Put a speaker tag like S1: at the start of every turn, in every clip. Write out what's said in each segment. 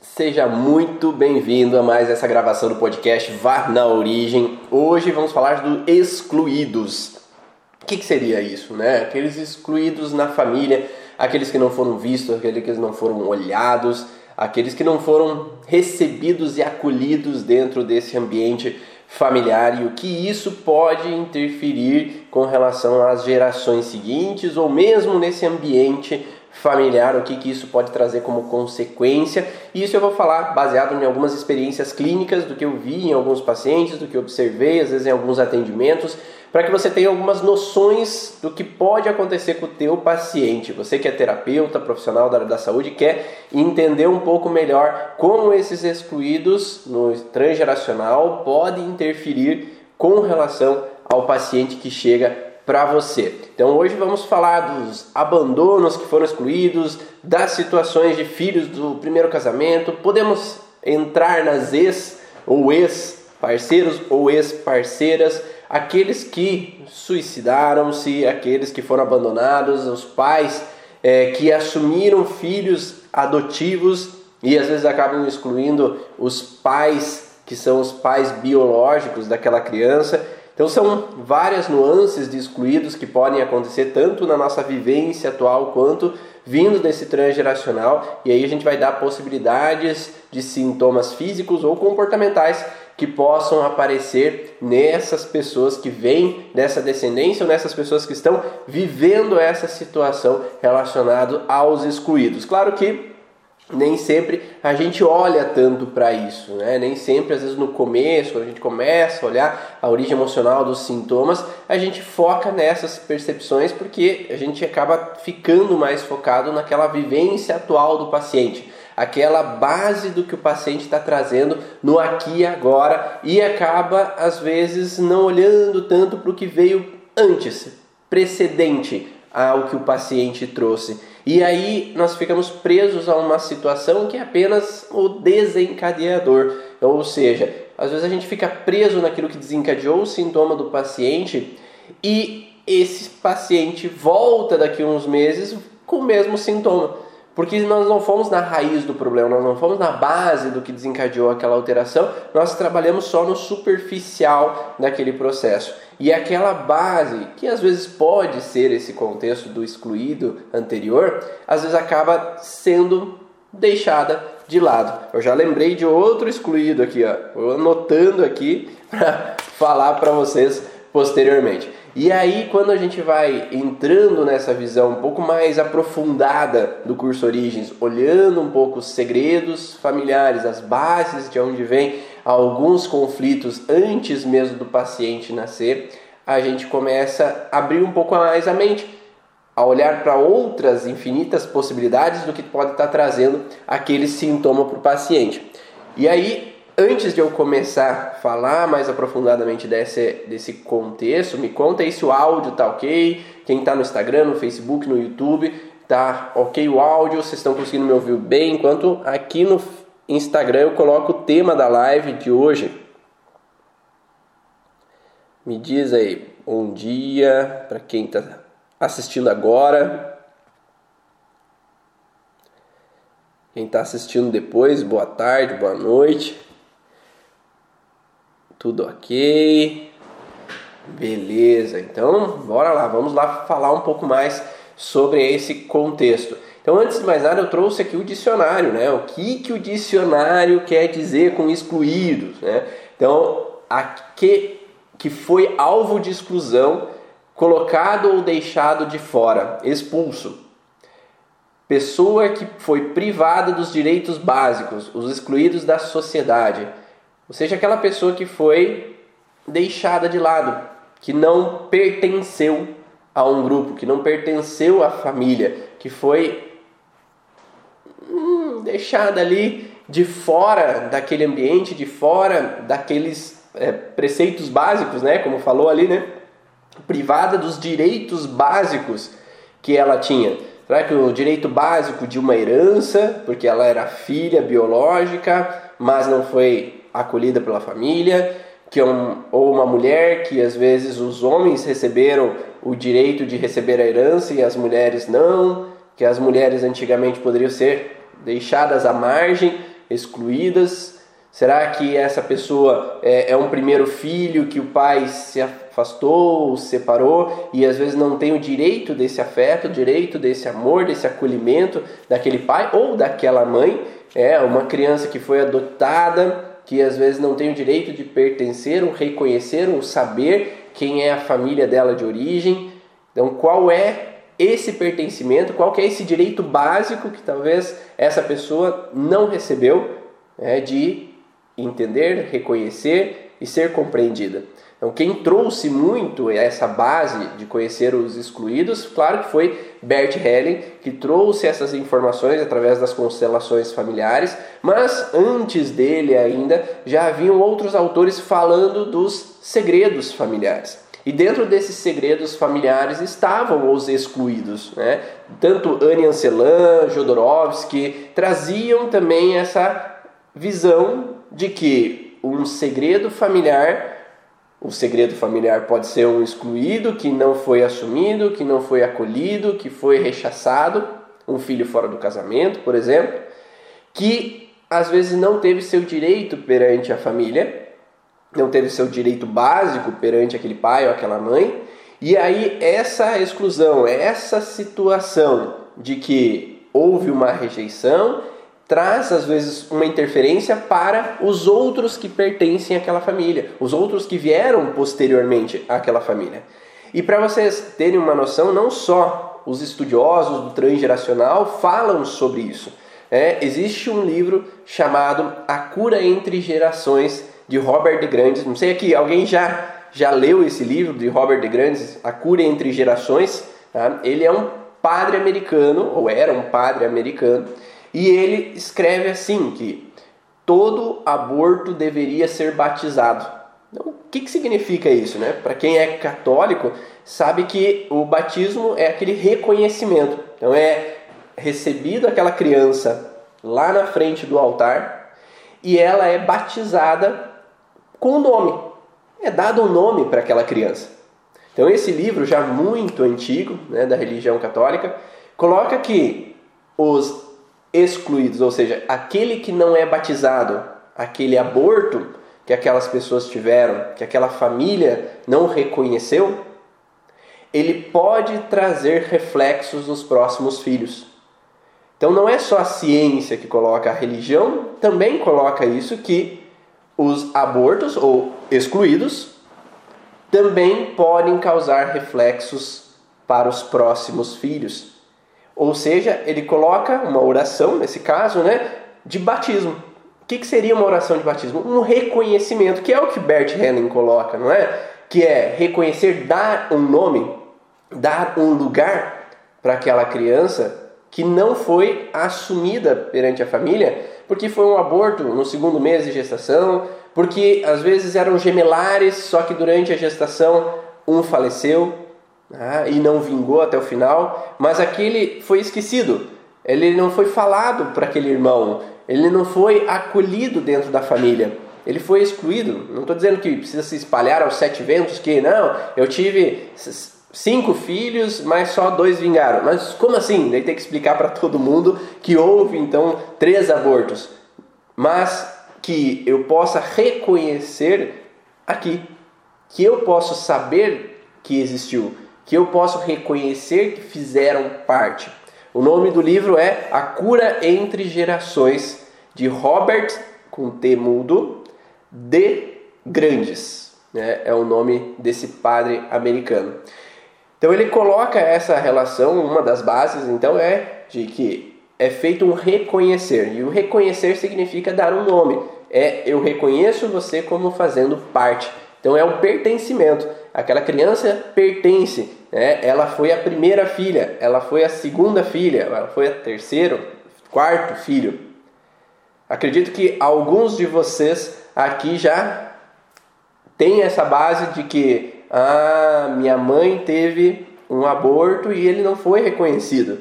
S1: Seja muito bem-vindo a mais essa gravação do podcast Vá na Origem. Hoje vamos falar do excluídos. O que, que seria isso, né? Aqueles excluídos na família, aqueles que não foram vistos, aqueles que não foram olhados, aqueles que não foram recebidos e acolhidos dentro desse ambiente familiar e o que isso pode interferir com relação às gerações seguintes ou mesmo nesse ambiente familiar, o que, que isso pode trazer como consequência. E isso eu vou falar baseado em algumas experiências clínicas, do que eu vi em alguns pacientes, do que observei, às vezes em alguns atendimentos, para que você tenha algumas noções do que pode acontecer com o teu paciente. Você que é terapeuta, profissional da área da saúde, quer entender um pouco melhor como esses excluídos no transgeracional podem interferir com relação ao paciente que chega para você. Então hoje vamos falar dos abandonos que foram excluídos, das situações de filhos do primeiro casamento. Podemos entrar nas ex ou ex parceiros ou ex parceiras, aqueles que suicidaram-se, aqueles que foram abandonados, os pais é, que assumiram filhos adotivos e às vezes acabam excluindo os pais que são os pais biológicos daquela criança então são várias nuances de excluídos que podem acontecer tanto na nossa vivência atual quanto vindo desse transgeracional, e aí a gente vai dar possibilidades de sintomas físicos ou comportamentais que possam aparecer nessas pessoas que vêm dessa descendência ou nessas pessoas que estão vivendo essa situação relacionada aos excluídos. Claro que nem sempre a gente olha tanto para isso, né? Nem sempre, às vezes no começo, quando a gente começa a olhar a origem emocional dos sintomas, a gente foca nessas percepções porque a gente acaba ficando mais focado naquela vivência atual do paciente, aquela base do que o paciente está trazendo no aqui e agora e acaba às vezes não olhando tanto para o que veio antes, precedente ao que o paciente trouxe. E aí nós ficamos presos a uma situação que é apenas o desencadeador. Ou seja, às vezes a gente fica preso naquilo que desencadeou o sintoma do paciente e esse paciente volta daqui a uns meses com o mesmo sintoma. Porque nós não fomos na raiz do problema, nós não fomos na base do que desencadeou aquela alteração, nós trabalhamos só no superficial daquele processo. E aquela base, que às vezes pode ser esse contexto do excluído anterior, às vezes acaba sendo deixada de lado. Eu já lembrei de outro excluído aqui, ó. Anotando aqui para falar para vocês posteriormente. E aí, quando a gente vai entrando nessa visão um pouco mais aprofundada do curso Origens, olhando um pouco os segredos familiares, as bases de onde vem alguns conflitos antes mesmo do paciente nascer, a gente começa a abrir um pouco mais a mente, a olhar para outras infinitas possibilidades do que pode estar trazendo aquele sintoma para o paciente. E aí, antes de eu começar a falar mais aprofundadamente desse, desse contexto, me conta aí se o áudio tá ok, quem está no Instagram, no Facebook, no YouTube, tá ok o áudio, vocês estão conseguindo me ouvir bem, enquanto aqui no Instagram eu coloco o tema da live de hoje. Me diz aí, bom dia para quem está assistindo agora. Quem está assistindo depois, boa tarde, boa noite. Tudo ok? Beleza, então bora lá, vamos lá falar um pouco mais sobre esse contexto. Então, antes de mais nada, eu trouxe aqui o dicionário, né? O que, que o dicionário quer dizer com excluídos, né? Então, aqui que foi alvo de exclusão, colocado ou deixado de fora, expulso. Pessoa que foi privada dos direitos básicos, os excluídos da sociedade. Ou seja, aquela pessoa que foi deixada de lado, que não pertenceu a um grupo, que não pertenceu à família, que foi hum, deixada ali de fora daquele ambiente, de fora daqueles é, preceitos básicos, né? Como falou ali, né? Privada dos direitos básicos que ela tinha. Será que o direito básico de uma herança, porque ela era filha biológica, mas não foi acolhida pela família, que é um, ou uma mulher que às vezes os homens receberam o direito de receber a herança e as mulheres não, que as mulheres antigamente poderiam ser deixadas à margem excluídas? Será que essa pessoa é, é, um primeiro filho que o pai se afastou, separou e às vezes não tem o direito desse afeto, o direito desse amor, desse acolhimento daquele pai ou daquela mãe? É uma criança que foi adotada, que às vezes não tem o direito de pertencer, ou reconhecer, ou saber quem é a família dela de origem. Então, qual é esse pertencimento, qual que é esse direito básico que talvez essa pessoa não recebeu é, de entender, reconhecer e ser compreendida. Então, quem trouxe muito essa base de conhecer os excluídos, claro que foi Bert Helling, que trouxe essas informações através das constelações familiares, mas antes dele ainda já haviam outros autores falando dos segredos familiares. E dentro desses segredos familiares estavam os excluídos, né? Tanto Anne Ancelan, Jodorowsky traziam também essa visão de que um segredo familiar, o segredo familiar pode ser um excluído que não foi assumido, que não foi acolhido, que foi rechaçado, um filho fora do casamento, por exemplo, que às vezes não teve seu direito perante a família, não teve seu direito básico perante aquele pai ou aquela mãe, e aí essa exclusão, essa situação de que houve uma rejeição traz às vezes uma interferência para os outros que pertencem àquela família, os outros que vieram posteriormente àquela família. E para vocês terem uma noção, não só os estudiosos do transgeracional falam sobre isso. É, existe um livro chamado A Cura entre Gerações de Robert de Grandes. Não sei aqui, alguém já já leu esse livro de Robert de Grandes, A Cura entre Gerações? Tá? Ele é um padre americano, ou era um padre americano, e ele escreve assim que todo aborto deveria ser batizado. Então, o que, que significa isso? Né? Para quem é católico, sabe que o batismo é aquele reconhecimento. Então é recebido aquela criança lá na frente do altar e ela é batizada com o nome. É dado um nome para aquela criança. Então esse livro já muito antigo, né, da religião católica, coloca que os excluídos, ou seja, aquele que não é batizado, aquele aborto que aquelas pessoas tiveram, que aquela família não reconheceu, ele pode trazer reflexos nos próximos filhos. Então não é só a ciência que coloca, a religião também coloca isso que os abortos ou excluídos também podem causar reflexos para os próximos filhos. Ou seja, ele coloca uma oração, nesse caso, né, de batismo. O que, que seria uma oração de batismo? Um reconhecimento, que é o que Bert Helling coloca, não é? Que é reconhecer, dar um nome, dar um lugar para aquela criança que não foi assumida perante a família, porque foi um aborto no segundo mês de gestação, porque às vezes eram gemelares, só que durante a gestação um faleceu, ah, e não vingou até o final, mas aquele foi esquecido. Ele não foi falado para aquele irmão, ele não foi acolhido dentro da família. Ele foi excluído. Não estou dizendo que precisa se espalhar aos sete ventos, que não, eu tive cinco filhos, mas só dois vingaram. Mas como assim? Daí tem que explicar para todo mundo que houve então três abortos. Mas que eu possa reconhecer aqui, que eu posso saber que existiu que eu posso reconhecer que fizeram parte. O nome do livro é A Cura entre Gerações, de Robert, com T mudo, de Grandes. Né? É o nome desse padre americano. Então ele coloca essa relação, uma das bases, então é de que é feito um reconhecer. E o reconhecer significa dar um nome. É eu reconheço você como fazendo parte. Então é um pertencimento. Aquela criança pertence. Né? Ela foi a primeira filha, ela foi a segunda filha, ela foi a terceiro, quarto filho. Acredito que alguns de vocês aqui já têm essa base de que ah, minha mãe teve um aborto e ele não foi reconhecido.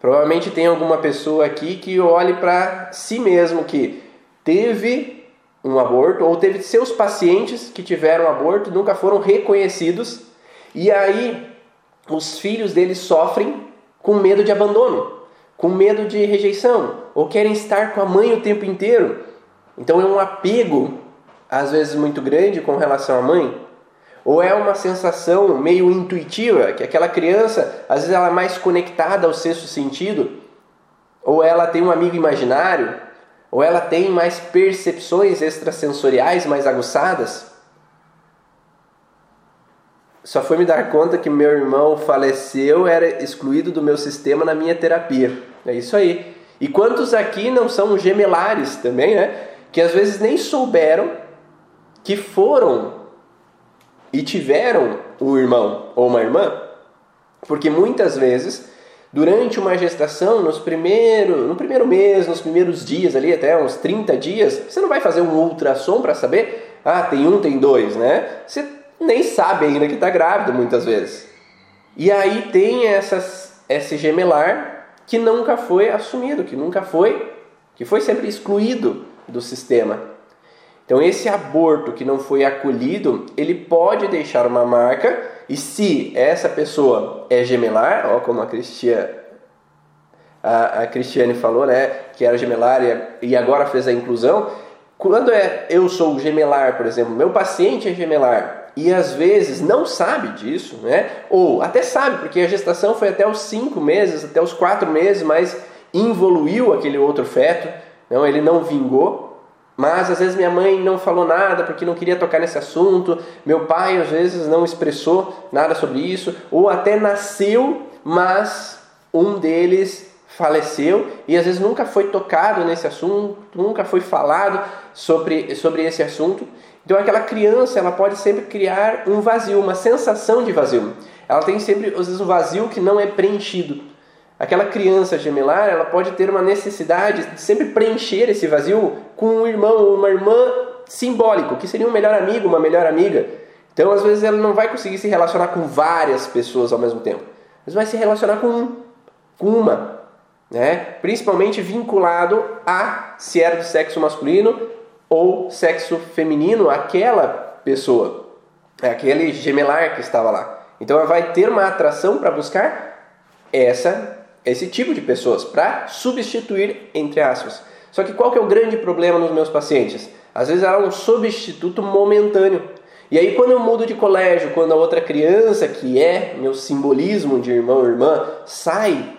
S1: Provavelmente tem alguma pessoa aqui que olhe para si mesmo que teve um aborto, ou teve seus pacientes que tiveram aborto nunca foram reconhecidos, e aí os filhos deles sofrem com medo de abandono, com medo de rejeição, ou querem estar com a mãe o tempo inteiro. Então é um apego, às vezes muito grande, com relação à mãe. Ou é uma sensação meio intuitiva, que aquela criança, às vezes ela é mais conectada ao sexto sentido, ou ela tem um amigo imaginário, ou ela tem mais percepções extrasensoriais mais aguçadas. Só foi me dar conta que meu irmão faleceu, era excluído do meu sistema na minha terapia. É isso aí. E quantos aqui não são gemelares também, né? Que às vezes nem souberam que foram e tiveram um irmão ou uma irmã, porque muitas vezes durante uma gestação, nos primeiro, no primeiro mês, nos primeiros dias ali, até uns 30 dias, você não vai fazer um ultrassom para saber, ah, tem um, tem dois, né? Você nem sabe ainda que está grávido muitas vezes. E aí tem essas, esse gemelar que nunca foi assumido, que nunca foi, que foi sempre excluído do sistema. Então esse aborto que não foi acolhido, ele pode deixar uma marca e se essa pessoa é gemelar, ó, como a Cristiane, a, a Cristiane falou, né, que era gemelar e, e agora fez a inclusão, quando é eu sou gemelar, por exemplo, meu paciente é gemelar e às vezes não sabe disso, né? Ou até sabe, porque a gestação foi até os 5 meses, até os 4 meses, mas involuiu aquele outro feto, não, ele não vingou. Mas às vezes minha mãe não falou nada porque não queria tocar nesse assunto, meu pai às vezes não expressou nada sobre isso, ou até nasceu, mas um deles faleceu e às vezes nunca foi tocado nesse assunto, nunca foi falado sobre, sobre esse assunto. Então aquela criança ela pode sempre criar um vazio, uma sensação de vazio. Ela tem sempre às vezes um vazio que não é preenchido. Aquela criança gemelar, ela pode ter uma necessidade de sempre preencher esse vazio com um irmão ou uma irmã simbólico, que seria um melhor amigo, uma melhor amiga. Então, às vezes, ela não vai conseguir se relacionar com várias pessoas ao mesmo tempo. Mas vai se relacionar com, com uma, né? Principalmente vinculado a se era do sexo masculino ou sexo feminino, aquela pessoa, aquele gemelar que estava lá. Então, ela vai ter uma atração para buscar essa esse tipo de pessoas para substituir entre aspas. Só que qual que é o grande problema nos meus pacientes? Às vezes ela é um substituto momentâneo. E aí quando eu mudo de colégio, quando a outra criança, que é meu simbolismo de irmão ou irmã, sai,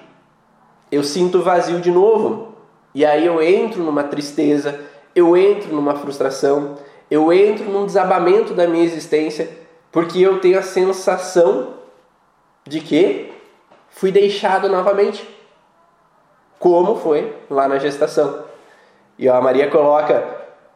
S1: eu sinto vazio de novo. E aí eu entro numa tristeza, eu entro numa frustração, eu entro num desabamento da minha existência, porque eu tenho a sensação de que fui deixado novamente, como foi lá na gestação. E a Maria coloca,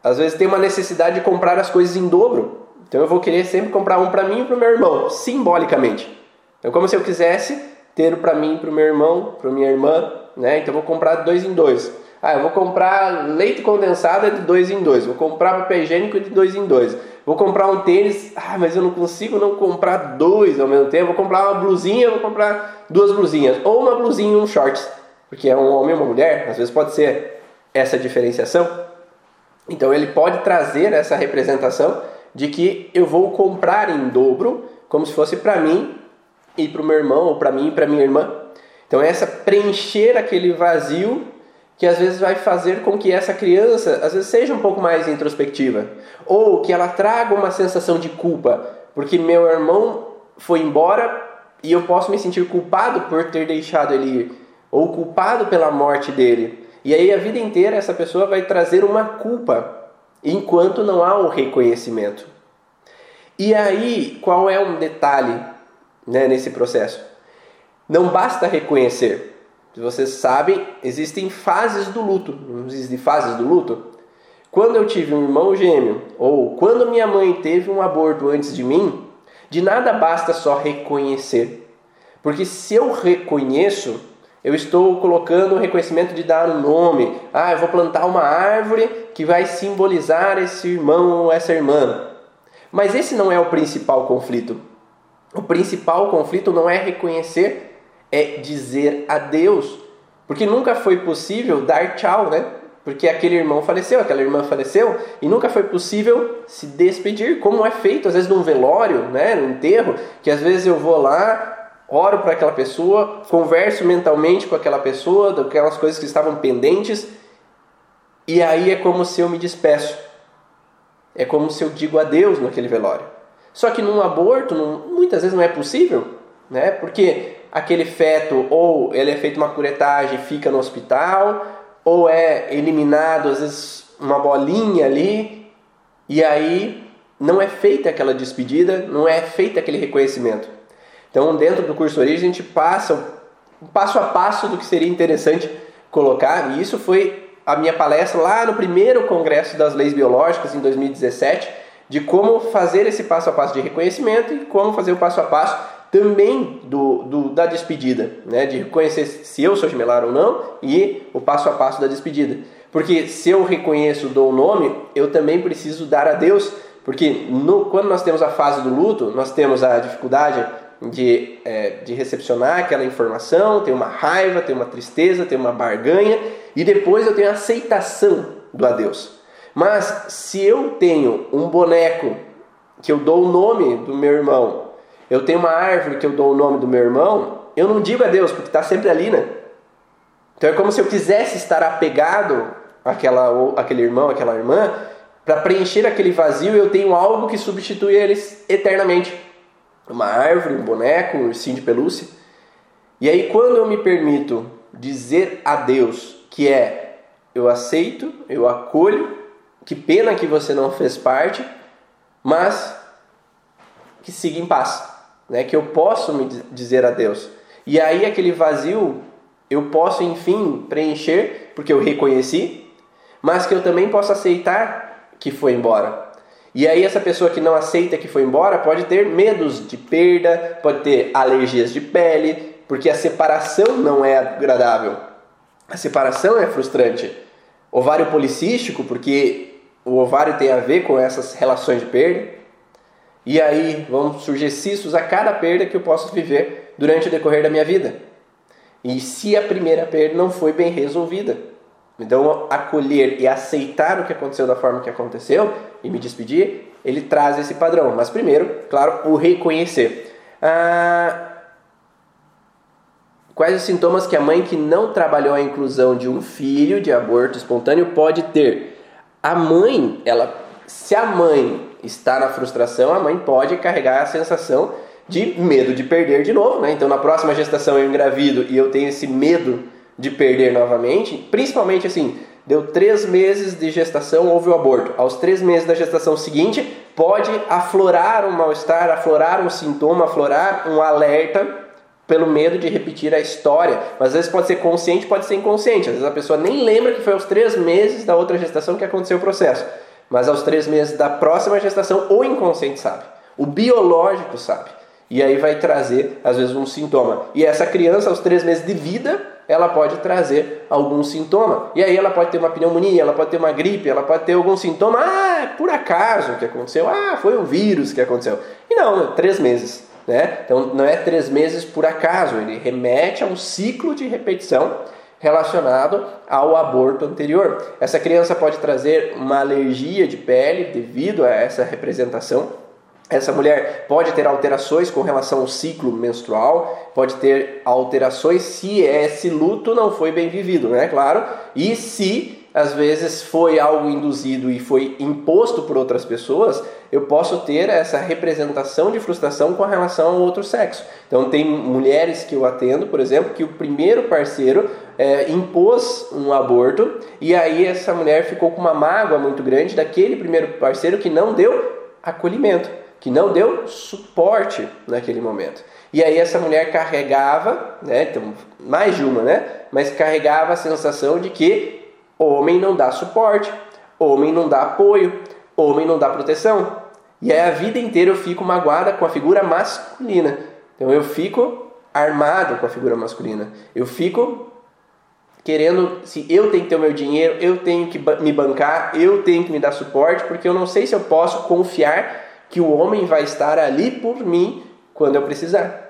S1: às vezes tem uma necessidade de comprar as coisas em dobro, então eu vou querer sempre comprar um para mim e para o meu irmão, simbolicamente. Então, como se eu quisesse ter para mim, para o meu irmão, para minha irmã, né? Então eu vou comprar dois em dois. Ah, eu vou comprar leite condensado de dois em dois. Vou comprar papel higiênico de dois em dois. Vou comprar um tênis. Ah, mas eu não consigo não comprar dois ao mesmo tempo. Vou comprar uma blusinha, vou comprar duas blusinhas. Ou uma blusinha e um shorts. Porque é um homem e uma mulher. Às vezes pode ser essa diferenciação. Então ele pode trazer essa representação de que eu vou comprar em dobro, como se fosse para mim e para o meu irmão, ou para mim e para minha irmã. Então essa preencher aquele vazio que às vezes vai fazer com que essa criança às vezes seja um pouco mais introspectiva ou que ela traga uma sensação de culpa, porque meu irmão foi embora e eu posso me sentir culpado por ter deixado ele ir ou culpado pela morte dele. E aí a vida inteira essa pessoa vai trazer uma culpa enquanto não há o reconhecimento. E aí, qual é um detalhe né, nesse processo? Não basta reconhecer. Se vocês sabem, existem fases do luto. Existem fases do luto? Quando eu tive um irmão gêmeo, ou quando minha mãe teve um aborto antes de mim, de nada basta só reconhecer. Porque se eu reconheço, eu estou colocando o reconhecimento de dar um nome. Ah, eu vou plantar uma árvore que vai simbolizar esse irmão ou essa irmã. Mas esse não é o principal conflito. O principal conflito não é reconhecer é dizer adeus, porque nunca foi possível dar tchau, né? Porque aquele irmão faleceu, aquela irmã faleceu e nunca foi possível se despedir, como é feito às vezes num velório, né, num enterro, que às vezes eu vou lá, oro para aquela pessoa, converso mentalmente com aquela pessoa, daquelas coisas que estavam pendentes, e aí é como se eu me despeço. É como se eu digo adeus naquele velório. Só que num aborto, muitas vezes não é possível, né? Porque aquele feto ou ele é feito uma curetagem, fica no hospital, ou é eliminado às vezes uma bolinha ali, e aí não é feita aquela despedida, não é feito aquele reconhecimento. Então, dentro do curso Origem, a gente passa um passo a passo do que seria interessante colocar, e isso foi a minha palestra lá no primeiro Congresso das Leis Biológicas, em 2017, de como fazer esse passo a passo de reconhecimento e como fazer o passo a passo também do, do, da despedida, né? de reconhecer se eu sou gemelar ou não e o passo a passo da despedida. Porque se eu reconheço, dou o nome, eu também preciso dar a Deus, porque no, quando nós temos a fase do luto, nós temos a dificuldade de, é, de recepcionar aquela informação, tem uma raiva, tem uma tristeza, tem uma barganha, e depois eu tenho a aceitação do adeus. Mas se eu tenho um boneco que eu dou o nome do meu irmão, eu tenho uma árvore que eu dou o nome do meu irmão, eu não digo adeus, porque está sempre ali, né? Então é como se eu quisesse estar apegado àquela, àquele irmão, àquela irmã, para preencher aquele vazio eu tenho algo que substitui eles eternamente. Uma árvore, um boneco, um ursinho de pelúcia. E aí quando eu me permito dizer adeus, que é eu aceito, eu acolho, que pena que você não fez parte, mas que siga em paz né? Que eu posso me dizer a Deus. E aí aquele vazio eu posso enfim preencher porque eu reconheci, mas que eu também posso aceitar que foi embora. E aí essa pessoa que não aceita que foi embora pode ter medos de perda, pode ter alergias de pele, porque a separação não é agradável. A separação é frustrante. Ovário policístico, porque o ovário tem a ver com essas relações de perda. E aí vão surgir cistos a cada perda que eu posso viver durante o decorrer da minha vida. E se a primeira perda não foi bem resolvida. Então, acolher e aceitar o que aconteceu da forma que aconteceu e me despedir, ele traz esse padrão. Mas primeiro, claro, o reconhecer. Ah, quais os sintomas que a mãe que não trabalhou a inclusão de um filho de aborto espontâneo pode ter? A mãe, ela, se a mãe está na frustração, a mãe pode carregar a sensação de medo de perder de novo, né? Então, na próxima gestação eu engravido e eu tenho esse medo de perder novamente, principalmente assim, deu três meses de gestação, houve o aborto. Aos três meses da gestação seguinte, pode aflorar um mal-estar, aflorar um sintoma, aflorar um alerta pelo medo de repetir a história. Mas às vezes pode ser consciente, pode ser inconsciente. Às vezes a pessoa nem lembra que foi aos três meses da outra gestação que aconteceu o processo. Mas aos três meses da próxima gestação, o inconsciente sabe. O biológico sabe. E aí vai trazer, às vezes, um sintoma. E essa criança, aos três meses de vida, ela pode trazer algum sintoma. E aí ela pode ter uma pneumonia, ela pode ter uma gripe, ela pode ter algum sintoma. Ah, é por acaso que aconteceu. Ah, foi o vírus que aconteceu. E não, é três meses. Né? Então não é três meses por acaso, ele remete a um ciclo de repetição relacionado ao aborto anterior. Essa criança pode trazer uma alergia de pele devido a essa representação. Essa mulher pode ter alterações com relação ao ciclo menstrual, pode ter alterações se esse luto não foi bem vivido, né? Claro. E se às vezes foi algo induzido e foi imposto por outras pessoas, eu posso ter essa representação de frustração com relação ao outro sexo. Então, tem mulheres que eu atendo, por exemplo, que o primeiro parceiro é, impôs um aborto e aí essa mulher ficou com uma mágoa muito grande daquele primeiro parceiro que não deu acolhimento, que não deu suporte naquele momento. E aí essa mulher carregava, né, então, mais de uma, né, mas carregava a sensação de que Homem não dá suporte, homem não dá apoio, homem não dá proteção. E aí a vida inteira eu fico magoada com a figura masculina. Então eu fico armado com a figura masculina. Eu fico querendo, se eu tenho que ter o meu dinheiro, eu tenho que me bancar, eu tenho que me dar suporte, porque eu não sei se eu posso confiar que o homem vai estar ali por mim quando eu precisar.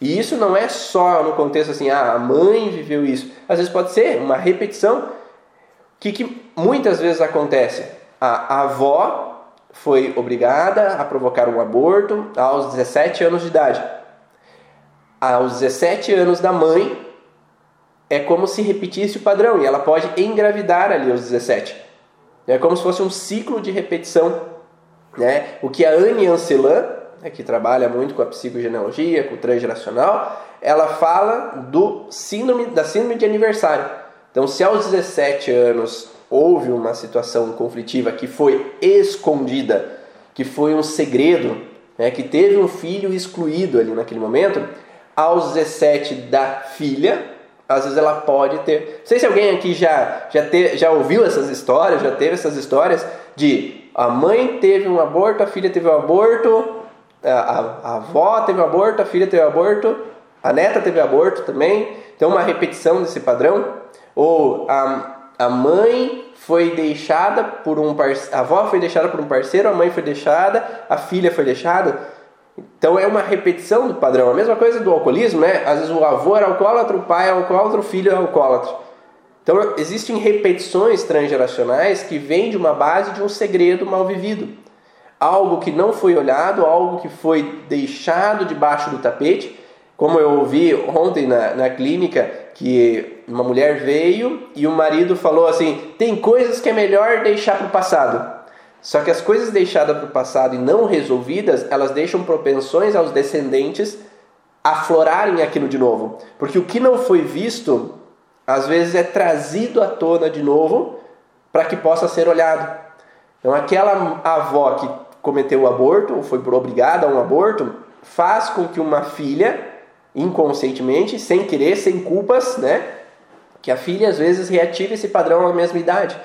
S1: E isso não é só no contexto assim, ah, a mãe viveu isso. Às vezes pode ser uma repetição que, que muitas vezes acontece? A, a avó foi obrigada a provocar um aborto aos 17 anos de idade. aos 17 anos da mãe, é como se repetisse o padrão e ela pode engravidar ali aos 17. É como se fosse um ciclo de repetição. Né? O que a Anne Ancelan, né, que trabalha muito com a psicogenealogia, com o transgeracional, ela fala do síndrome, da síndrome de aniversário. Então, se aos 17 anos houve uma situação conflitiva que foi escondida, que foi um segredo, né, que teve um filho excluído ali naquele momento, aos 17 da filha, às vezes ela pode ter. Não sei se alguém aqui já, já, te, já ouviu essas histórias, já teve essas histórias de a mãe teve um aborto, a filha teve um aborto, a, a, a avó teve um aborto, a filha teve um aborto, a neta teve um aborto também. Então, uma repetição desse padrão. Ou a, a mãe foi deixada por um parceiro, a avó foi deixada por um parceiro, a mãe foi deixada, a filha foi deixada. Então é uma repetição do padrão. A mesma coisa do alcoolismo, né? Às vezes o avô era alcoólatra, o pai é alcoólatra, o filho é alcoólatra. Então existem repetições transgeracionais que vêm de uma base de um segredo mal vivido. Algo que não foi olhado, algo que foi deixado debaixo do tapete. Como eu ouvi ontem na, na clínica, que uma mulher veio e o marido falou assim: tem coisas que é melhor deixar para o passado. Só que as coisas deixadas para o passado e não resolvidas, elas deixam propensões aos descendentes aflorarem aquilo de novo. Porque o que não foi visto, às vezes é trazido à tona de novo para que possa ser olhado. Então, aquela avó que cometeu o aborto, ou foi obrigada a um aborto, faz com que uma filha, inconscientemente, sem querer, sem culpas, né? Que a filha às vezes reative esse padrão à mesma idade.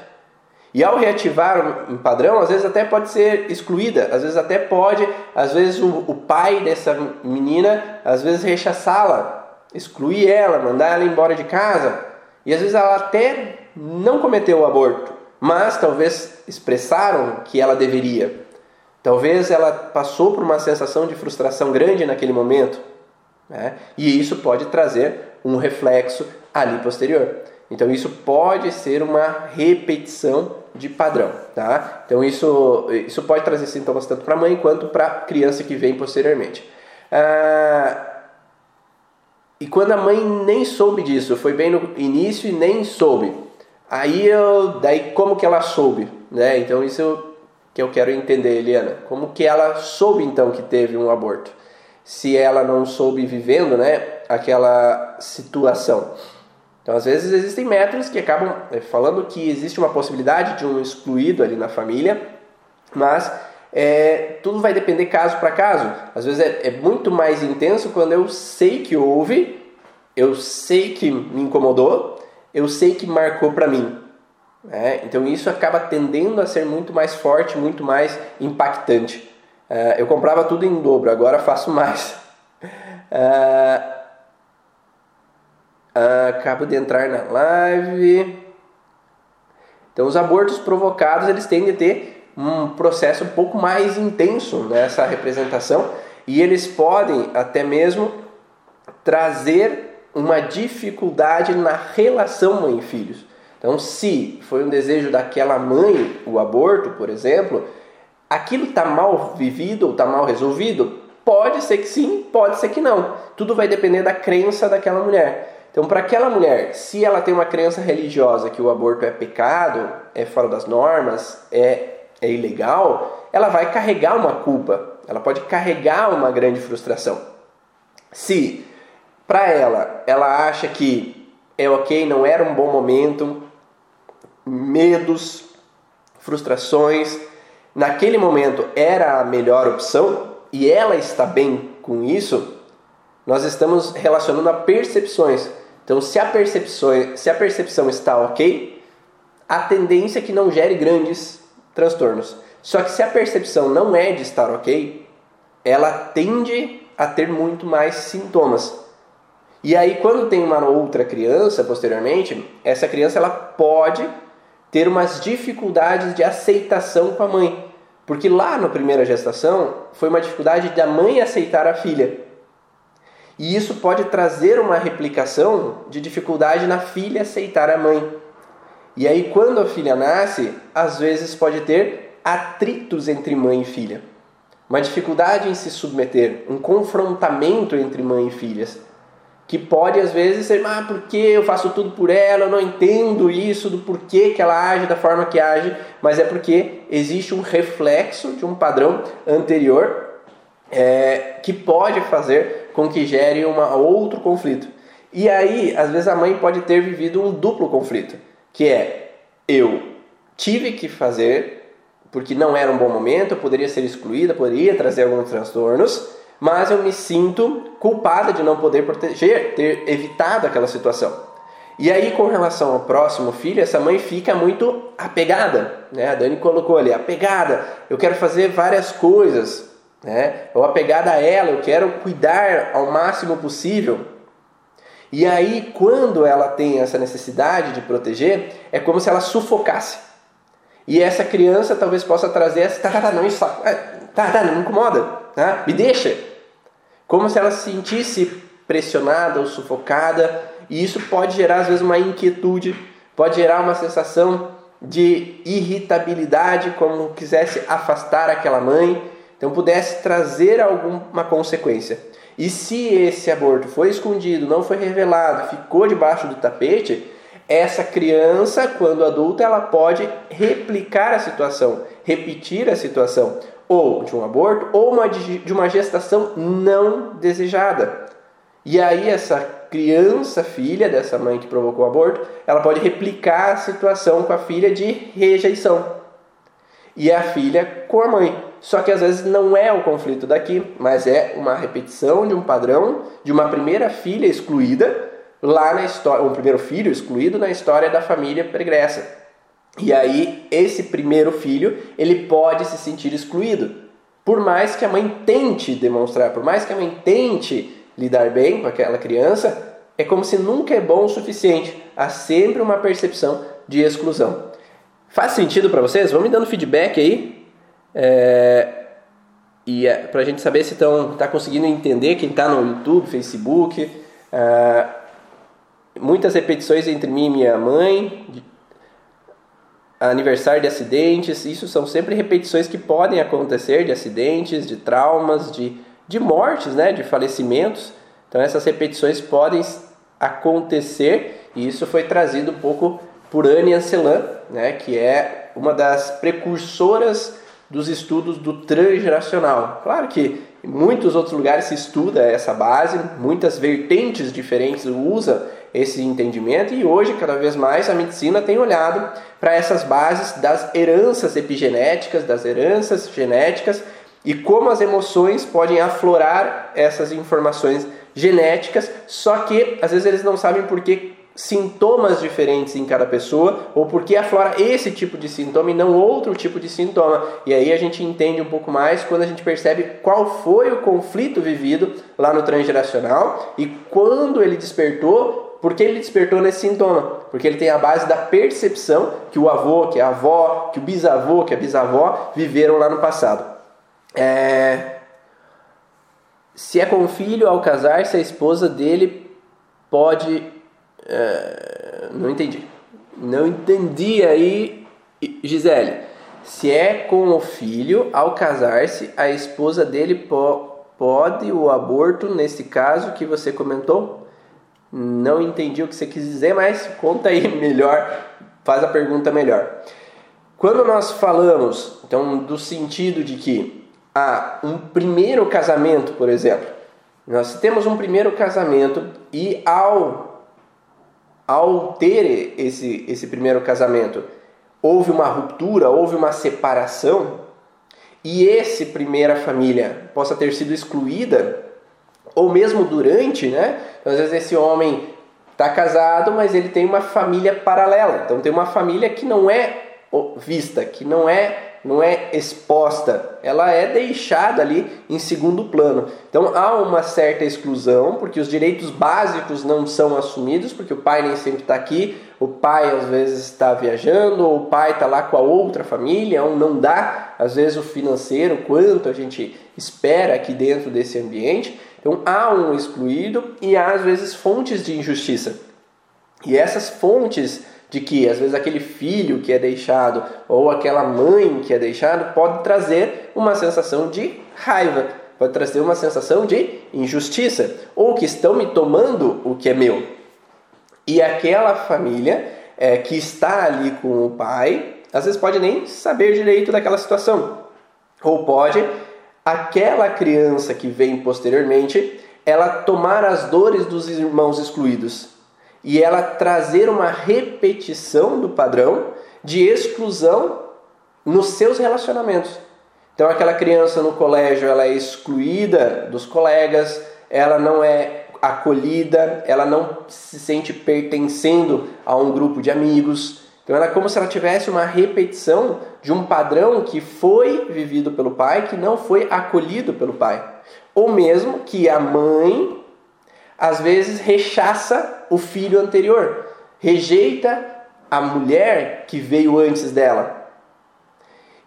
S1: E ao reativar um padrão, às vezes até pode ser excluída, às vezes até pode, às vezes o, o pai dessa menina, às vezes rechaçá-la, excluir ela, mandar ela embora de casa. E às vezes ela até não cometeu o aborto, mas talvez expressaram que ela deveria. Talvez ela passou por uma sensação de frustração grande naquele momento. Né? E isso pode trazer um reflexo ali posterior. Então isso pode ser uma repetição de padrão, tá? Então isso, isso pode trazer sintomas tanto para a mãe quanto para a criança que vem posteriormente. Ah, e quando a mãe nem soube disso, foi bem no início e nem soube. Aí eu, daí como que ela soube, né? Então isso que eu quero entender, Eliana. Como que ela soube então que teve um aborto? Se ela não soube vivendo, né, aquela situação. Então, às vezes, existem métodos que acabam é, falando que existe uma possibilidade de um excluído ali na família, mas é, tudo vai depender caso para caso. Às vezes é, é, muito mais intenso quando eu sei que houve, eu sei que me incomodou, eu sei que marcou para mim. Né? Então isso acaba tendendo a ser muito mais forte, muito mais impactante. Uh, eu comprava tudo em dobro, agora faço mais. Uh, acabo de entrar na live. Então, os abortos provocados eles tendem a ter um processo um pouco mais intenso nessa representação e eles podem até mesmo trazer uma dificuldade na relação mãe filhos. Então, se foi um desejo daquela mãe o aborto, por exemplo, aquilo está mal vivido ou está mal resolvido, pode ser que sim, pode ser que não. Tudo vai depender da crença daquela mulher. Então, para aquela mulher, se ela tem uma crença religiosa que o aborto é pecado, é fora das normas, é, é ilegal, ela vai carregar uma culpa, ela pode carregar uma grande frustração. Se para ela, ela acha que é ok, não era um bom momento, medos, frustrações, naquele momento era a melhor opção e ela está bem com isso, nós estamos relacionando a percepções. Então, se a percepção, se a percepção está ok, a tendência é que não gere grandes transtornos. Só que se a percepção não é de estar ok, ela tende a ter muito mais sintomas. E aí, quando tem uma outra criança posteriormente, essa criança ela pode ter umas dificuldades de aceitação com a mãe. Porque lá na primeira gestação foi uma dificuldade da mãe aceitar a filha. E isso pode trazer uma replicação de dificuldade na filha aceitar a mãe. E aí, quando a filha nasce, às vezes pode ter atritos entre mãe e filha. Uma dificuldade em se submeter, um confrontamento entre mãe e filhas. que pode às vezes ser, ah, porque eu faço tudo por ela, eu não entendo isso, do porquê que ela age da forma que age, mas é porque existe um reflexo de um padrão anterior é, que pode fazer com que gere um outro conflito. E aí, às vezes a mãe pode ter vivido um duplo conflito, que é eu tive que fazer porque não era um bom momento, eu poderia ser excluída, poderia trazer alguns transtornos, mas eu me sinto culpada de não poder proteger, ter evitado aquela situação. E aí, com relação ao próximo filho, essa mãe fica muito apegada, né? A Dani colocou ali, apegada, eu quero fazer várias coisas, né? Ou apegada a ela, eu quero cuidar ao máximo possível. E aí, quando ela tem essa necessidade de proteger, é como se ela sufocasse. E essa criança talvez possa trazer essa, tá, tá, tá, não, isso, tá, tá, não me incomoda, tá? me deixa, como se ela se sentisse pressionada ou sufocada, e isso pode gerar às vezes uma inquietude, pode gerar uma sensação de irritabilidade, como quisesse afastar aquela mãe, então pudesse trazer alguma consequência. E se esse aborto foi escondido, não foi revelado, ficou debaixo do tapete, essa criança, quando adulta, ela pode replicar a situação, repetir a situação ou de um aborto ou uma, de uma gestação não desejada. E aí essa criança, filha dessa mãe que provocou o aborto, ela pode replicar a situação com a filha de rejeição. E a filha com a mãe. Só que às vezes não é o conflito daqui, mas é uma repetição de um padrão de uma primeira filha excluída lá na história, um primeiro filho excluído na história da família pregressa. E aí esse primeiro filho, ele pode se sentir excluído. Por mais que a mãe tente demonstrar, por mais que a mãe tente lidar bem com aquela criança, é como se nunca é bom o suficiente. Há sempre uma percepção de exclusão. Faz sentido para vocês? Vão me dando feedback aí. É... E é, para a gente saber se estão tá conseguindo entender quem está no YouTube, Facebook. É... Muitas repetições entre mim e minha mãe, aniversário de acidentes, isso são sempre repetições que podem acontecer de acidentes, de traumas, de, de mortes, né, de falecimentos. Então essas repetições podem acontecer e isso foi trazido um pouco por Anne Ancelan, né, que é uma das precursoras dos estudos do transgeracional. Claro que em muitos outros lugares se estuda essa base, muitas vertentes diferentes usam esse entendimento e hoje cada vez mais a medicina tem olhado para essas bases das heranças epigenéticas, das heranças genéticas e como as emoções podem aflorar essas informações genéticas, só que às vezes eles não sabem por que sintomas diferentes em cada pessoa ou por que aflora esse tipo de sintoma e não outro tipo de sintoma. E aí a gente entende um pouco mais quando a gente percebe qual foi o conflito vivido lá no transgeracional e quando ele despertou por que ele despertou nesse sintoma? Porque ele tem a base da percepção que o avô, que a avó, que o bisavô, que a bisavó viveram lá no passado. É... Se é com o filho, ao casar-se, a esposa dele pode. É... Não entendi. Não entendi aí, Gisele. Se é com o filho, ao casar-se, a esposa dele po pode o aborto, nesse caso que você comentou? Não entendi o que você quis dizer, mas conta aí melhor, faz a pergunta melhor. Quando nós falamos, então, do sentido de que há um primeiro casamento, por exemplo, nós temos um primeiro casamento e ao, ao ter esse, esse primeiro casamento, houve uma ruptura, houve uma separação, e esse primeira família possa ter sido excluída, ou mesmo durante, né? Então, às vezes esse homem está casado, mas ele tem uma família paralela. Então tem uma família que não é vista, que não é não é exposta, ela é deixada ali em segundo plano. Então há uma certa exclusão, porque os direitos básicos não são assumidos, porque o pai nem sempre está aqui, o pai às vezes está viajando, ou o pai está lá com a outra família, ou não dá, às vezes, o financeiro, quanto a gente espera aqui dentro desse ambiente. Então há um excluído e há às vezes fontes de injustiça. E essas fontes de que às vezes aquele filho que é deixado ou aquela mãe que é deixado pode trazer uma sensação de raiva, pode trazer uma sensação de injustiça, ou que estão me tomando o que é meu. E aquela família é, que está ali com o pai, às vezes pode nem saber direito daquela situação. Ou pode aquela criança que vem posteriormente, ela tomar as dores dos irmãos excluídos e ela trazer uma repetição do padrão de exclusão nos seus relacionamentos. Então aquela criança no colégio, ela é excluída dos colegas, ela não é acolhida, ela não se sente pertencendo a um grupo de amigos. Então ela é como se ela tivesse uma repetição de um padrão que foi vivido pelo pai, que não foi acolhido pelo pai. Ou mesmo que a mãe às vezes rechaça o filho anterior, rejeita a mulher que veio antes dela.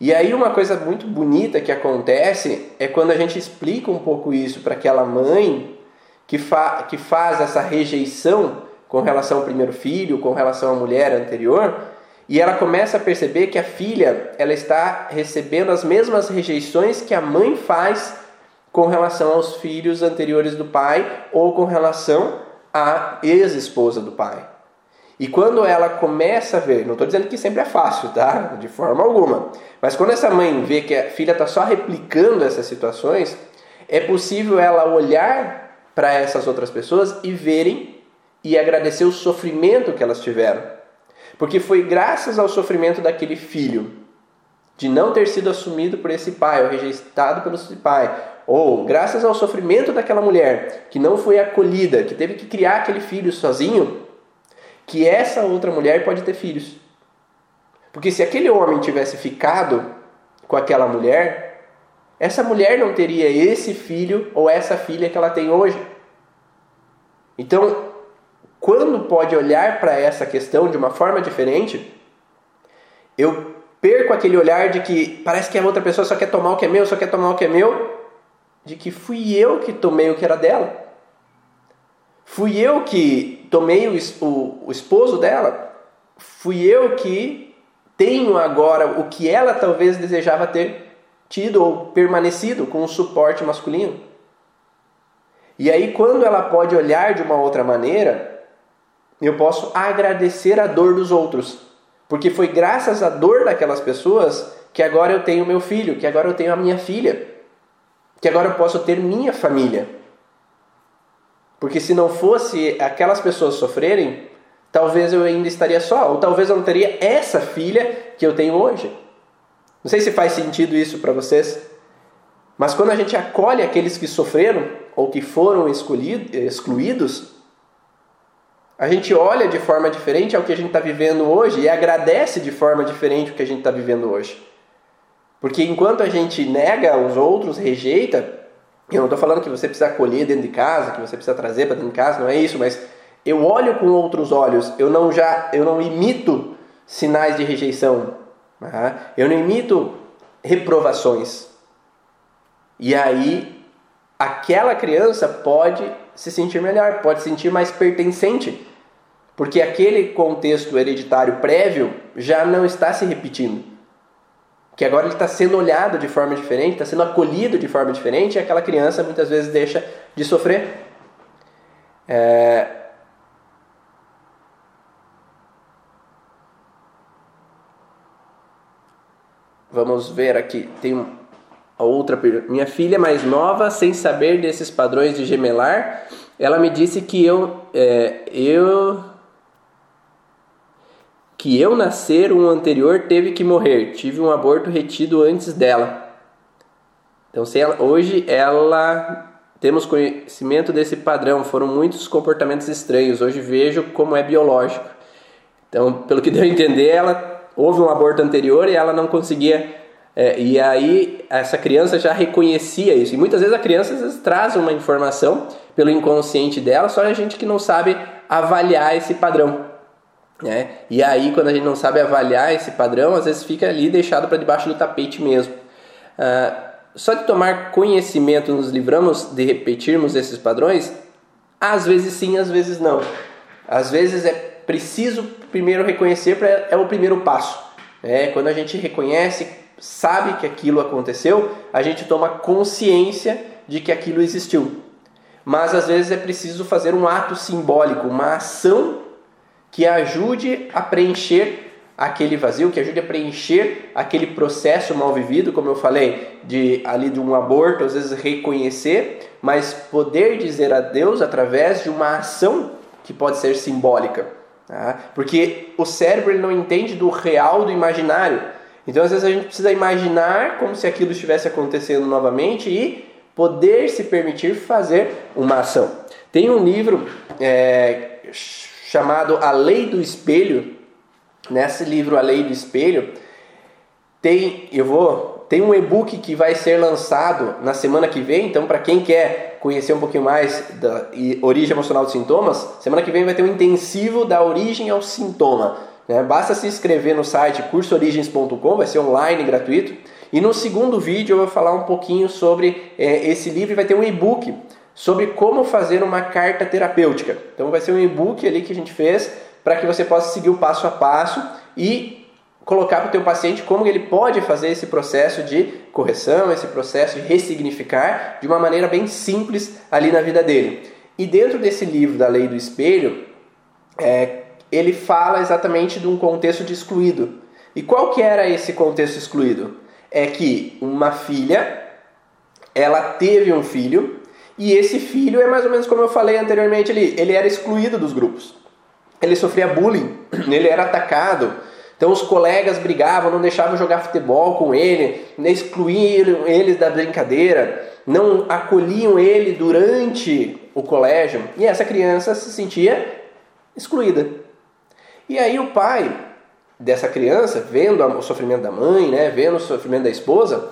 S1: E aí uma coisa muito bonita que acontece é quando a gente explica um pouco isso para aquela mãe que, fa que faz essa rejeição com relação ao primeiro filho, com relação à mulher anterior, e ela começa a perceber que a filha ela está recebendo as mesmas rejeições que a mãe faz com relação aos filhos anteriores do pai ou com relação à ex-esposa do pai. E quando ela começa a ver, não estou dizendo que sempre é fácil, tá? De forma alguma. Mas quando essa mãe vê que a filha está só replicando essas situações, é possível ela olhar para essas outras pessoas e verem e agradecer o sofrimento que elas tiveram. Porque foi graças ao sofrimento daquele filho, de não ter sido assumido por esse pai ou rejeitado pelo pai, ou graças ao sofrimento daquela mulher que não foi acolhida, que teve que criar aquele filho sozinho, que essa outra mulher pode ter filhos. Porque se aquele homem tivesse ficado com aquela mulher, essa mulher não teria esse filho ou essa filha que ela tem hoje. Então, quando pode olhar para essa questão de uma forma diferente, eu perco aquele olhar de que parece que a outra pessoa só quer tomar o que é meu, só quer tomar o que é meu, de que fui eu que tomei o que era dela. Fui eu que tomei o, o, o esposo dela. Fui eu que tenho agora o que ela talvez desejava ter tido ou permanecido com o suporte masculino. E aí, quando ela pode olhar de uma outra maneira, eu posso agradecer a dor dos outros. Porque foi graças à dor daquelas pessoas que agora eu tenho meu filho, que agora eu tenho a minha filha, que agora eu posso ter minha família. Porque se não fosse aquelas pessoas sofrerem, talvez eu ainda estaria só, ou talvez eu não teria essa filha que eu tenho hoje. Não sei se faz sentido isso para vocês, mas quando a gente acolhe aqueles que sofreram ou que foram excluídos, a gente olha de forma diferente ao que a gente está vivendo hoje e agradece de forma diferente o que a gente está vivendo hoje. Porque enquanto a gente nega os outros, rejeita, eu não estou falando que você precisa acolher dentro de casa, que você precisa trazer para dentro de casa, não é isso, mas eu olho com outros olhos, eu não já, eu não imito sinais de rejeição, eu não imito reprovações. E aí aquela criança pode se sentir melhor, pode se sentir mais pertencente porque aquele contexto hereditário prévio já não está se repetindo. Que agora ele está sendo olhado de forma diferente, está sendo acolhido de forma diferente, e aquela criança muitas vezes deixa de sofrer. É... Vamos ver aqui, tem a outra pergunta. Minha filha mais nova, sem saber desses padrões de gemelar, ela me disse que eu, é, eu que eu nascer um anterior teve que morrer. Tive um aborto retido antes dela. Então, ela, hoje ela temos conhecimento desse padrão. Foram muitos comportamentos estranhos. Hoje vejo como é biológico. Então, pelo que deu a entender, ela houve um aborto anterior e ela não conseguia. É, e aí essa criança já reconhecia isso. E muitas vezes a criança vezes, traz uma informação pelo inconsciente dela, só a gente que não sabe avaliar esse padrão. Né? E aí, quando a gente não sabe avaliar esse padrão, às vezes fica ali deixado para debaixo do tapete mesmo. Uh, só de tomar conhecimento, nos livramos de repetirmos esses padrões? Às vezes sim, às vezes não. Às vezes é preciso primeiro reconhecer, pra, é o primeiro passo. É, quando a gente reconhece, sabe que aquilo aconteceu, a gente toma consciência de que aquilo existiu. Mas às vezes é preciso fazer um ato simbólico, uma ação que ajude a preencher aquele vazio, que ajude a preencher aquele processo mal vivido, como eu falei, de ali de um aborto, às vezes reconhecer, mas poder dizer a Deus através de uma ação que pode ser simbólica. Tá? Porque o cérebro ele não entende do real do imaginário. Então, às vezes, a gente precisa imaginar como se aquilo estivesse acontecendo novamente e poder se permitir fazer uma ação. Tem um livro é, chamado A Lei do Espelho. Nesse livro, A Lei do Espelho, tem, eu vou, tem um e-book que vai ser lançado na semana que vem. Então, para quem quer conhecer um pouquinho mais da origem emocional dos sintomas, semana que vem vai ter um intensivo da origem ao sintoma. Né? Basta se inscrever no site cursoorigens.com, vai ser online gratuito. E no segundo vídeo eu vou falar um pouquinho sobre é, esse livro e vai ter um e-book sobre como fazer uma carta terapêutica. Então vai ser um e-book ali que a gente fez para que você possa seguir o passo a passo e colocar para o teu paciente como ele pode fazer esse processo de correção, esse processo de ressignificar de uma maneira bem simples ali na vida dele. E dentro desse livro da Lei do Espelho, é, ele fala exatamente de um contexto de excluído. E qual que era esse contexto excluído? É que uma filha, ela teve um filho e esse filho é mais ou menos como eu falei anteriormente, ele, ele era excluído dos grupos. Ele sofria bullying, ele era atacado. Então os colegas brigavam, não deixavam jogar futebol com ele, excluíam ele da brincadeira, não acolhiam ele durante o colégio. E essa criança se sentia excluída. E aí o pai dessa criança, vendo o sofrimento da mãe, né, vendo o sofrimento da esposa,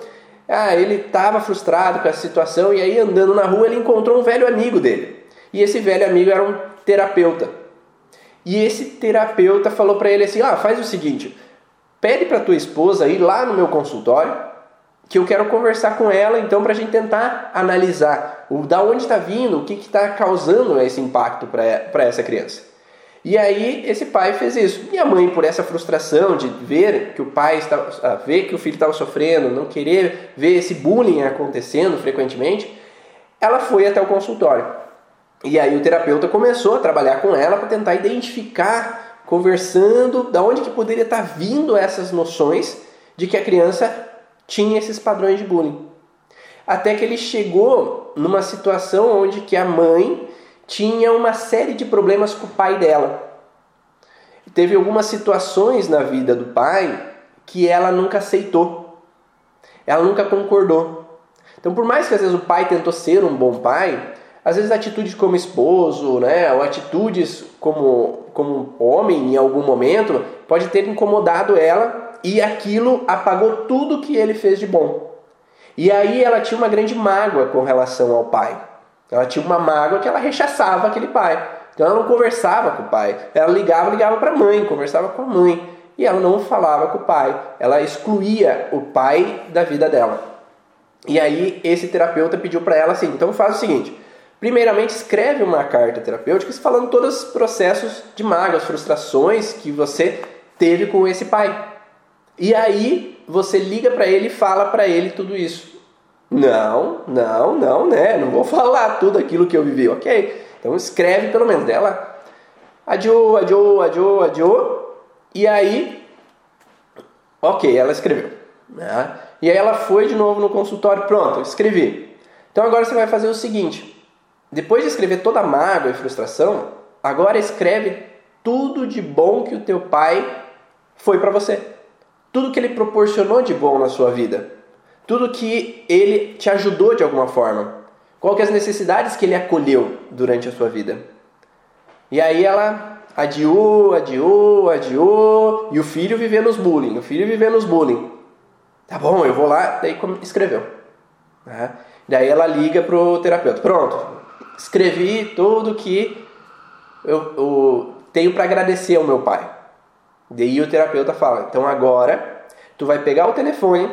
S1: ah, ele estava frustrado com essa situação e aí andando na rua ele encontrou um velho amigo dele. E esse velho amigo era um terapeuta. E esse terapeuta falou para ele assim: "Ah, faz o seguinte, pede para tua esposa ir lá no meu consultório, que eu quero conversar com ela, então para a gente tentar analisar o da onde está vindo, o que está causando esse impacto para essa criança. E aí esse pai fez isso. E a mãe, por essa frustração de ver que o pai estava, ver que o filho estava sofrendo, não querer ver esse bullying acontecendo frequentemente, ela foi até o consultório. E aí o terapeuta começou a trabalhar com ela para tentar identificar, conversando, da onde que poderia estar vindo essas noções de que a criança tinha esses padrões de bullying. Até que ele chegou numa situação onde que a mãe tinha uma série de problemas com o pai dela. Teve algumas situações na vida do pai que ela nunca aceitou. Ela nunca concordou. Então, por mais que às vezes o pai tentou ser um bom pai, às vezes atitudes como esposo, né, ou atitudes como, como homem em algum momento, pode ter incomodado ela e aquilo apagou tudo que ele fez de bom. E aí ela tinha uma grande mágoa com relação ao pai. Ela tinha uma mágoa que ela rechaçava aquele pai. Então ela não conversava com o pai. Ela ligava, ligava para a mãe, conversava com a mãe. E ela não falava com o pai. Ela excluía o pai da vida dela. E aí esse terapeuta pediu para ela assim: então faz o seguinte. Primeiramente, escreve uma carta terapêutica falando todos os processos de mágoas, frustrações que você teve com esse pai. E aí você liga para ele e fala para ele tudo isso. Não, não, não, né? Não vou falar tudo aquilo que eu vivi, ok? Então escreve pelo menos dela. Adiou, adiou, adiou, adiou. E aí, ok, ela escreveu. Né? E aí ela foi de novo no consultório, pronto, escrevi. Então agora você vai fazer o seguinte: depois de escrever toda a mágoa e frustração, agora escreve tudo de bom que o teu pai foi para você. Tudo que ele proporcionou de bom na sua vida tudo que ele te ajudou de alguma forma. Qual que é as necessidades que ele acolheu durante a sua vida. E aí ela adiou, adiou, adiou, e o filho vivendo os bullying, o filho vivendo os bullying. Tá bom, eu vou lá, daí escreveu. Né? Daí ela liga pro terapeuta, pronto, escrevi tudo que eu, eu tenho para agradecer ao meu pai. Daí o terapeuta fala, então agora tu vai pegar o telefone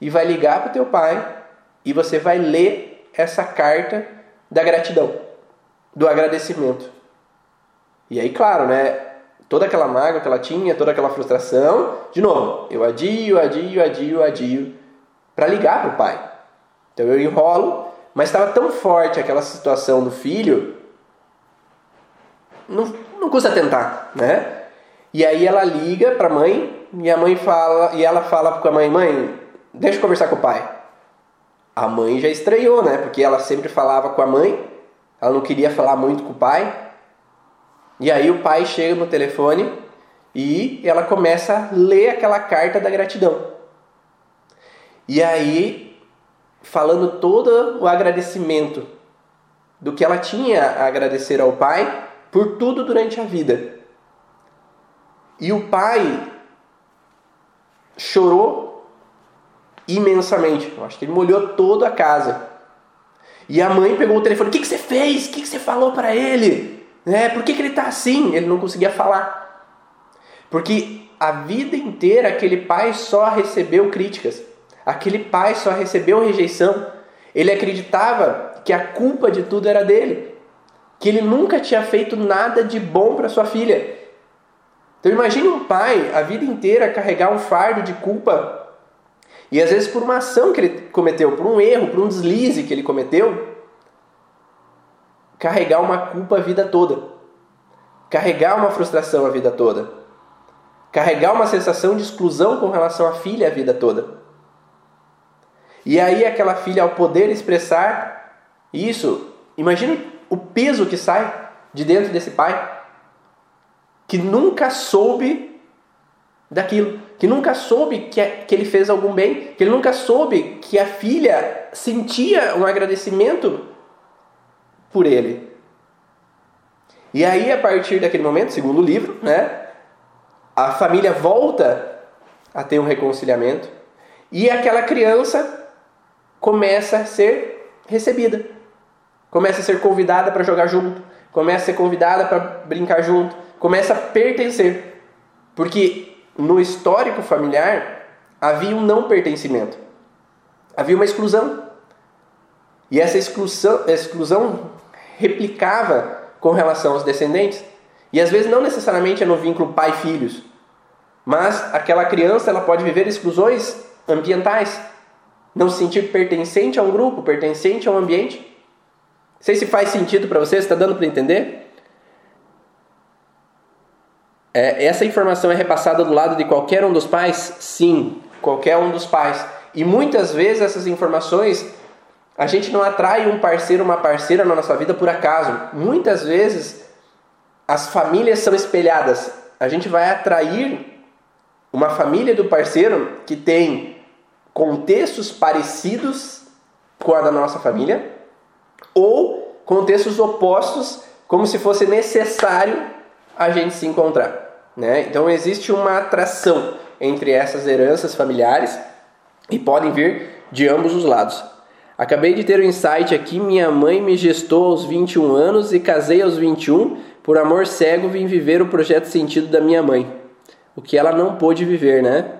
S1: e vai ligar para o teu pai e você vai ler essa carta da gratidão, do agradecimento. E aí, claro, né? Toda aquela mágoa que ela tinha, toda aquela frustração, de novo, eu adio, adio, adio, adio, para ligar para o pai. Então eu enrolo, Mas estava tão forte aquela situação do filho, não, não custa tentar, né? E aí ela liga para a mãe e a mãe fala e ela fala com a mãe, mãe, deixa eu conversar com o pai. A mãe já estranhou, né? Porque ela sempre falava com a mãe, ela não queria falar muito com o pai. E aí o pai chega no telefone e ela começa a ler aquela carta da gratidão. E aí, falando todo o agradecimento do que ela tinha a agradecer ao pai por tudo durante a vida. E o pai chorou imensamente. Eu acho que ele molhou toda a casa. E a mãe pegou o telefone: O que, que você fez? O que, que você falou para ele? É, por que, que ele está assim? Ele não conseguia falar. Porque a vida inteira aquele pai só recebeu críticas. Aquele pai só recebeu rejeição. Ele acreditava que a culpa de tudo era dele. Que ele nunca tinha feito nada de bom para sua filha. Então imagine um pai a vida inteira carregar um fardo de culpa e às vezes por uma ação que ele cometeu, por um erro, por um deslize que ele cometeu, carregar uma culpa a vida toda. Carregar uma frustração a vida toda. Carregar uma sensação de exclusão com relação à filha a vida toda. E aí aquela filha ao poder expressar isso, imagine o peso que sai de dentro desse pai que nunca soube daquilo, que nunca soube que, que ele fez algum bem, que ele nunca soube que a filha sentia um agradecimento por ele. E aí, a partir daquele momento, segundo o livro, né, a família volta a ter um reconciliamento e aquela criança começa a ser recebida, começa a ser convidada para jogar junto, começa a ser convidada para brincar junto, começa a pertencer. Porque no histórico familiar havia um não pertencimento, havia uma exclusão. E essa exclusão, exclusão replicava com relação aos descendentes. E às vezes não necessariamente é no vínculo pai-filhos, mas aquela criança ela pode viver exclusões ambientais, não se sentir pertencente a um grupo, pertencente a um ambiente. Não sei se faz sentido para você, está dando para entender? É, essa informação é repassada do lado de qualquer um dos pais? Sim, qualquer um dos pais. E muitas vezes essas informações a gente não atrai um parceiro, uma parceira na nossa vida por acaso. Muitas vezes as famílias são espelhadas. A gente vai atrair uma família do parceiro que tem contextos parecidos com a da nossa família ou contextos opostos, como se fosse necessário a gente se encontrar. Né? Então existe uma atração entre essas heranças familiares e podem vir de ambos os lados. Acabei de ter um insight aqui: minha mãe me gestou aos 21 anos e casei aos 21. Por amor cego, vim viver o projeto sentido da minha mãe. O que ela não pôde viver, né?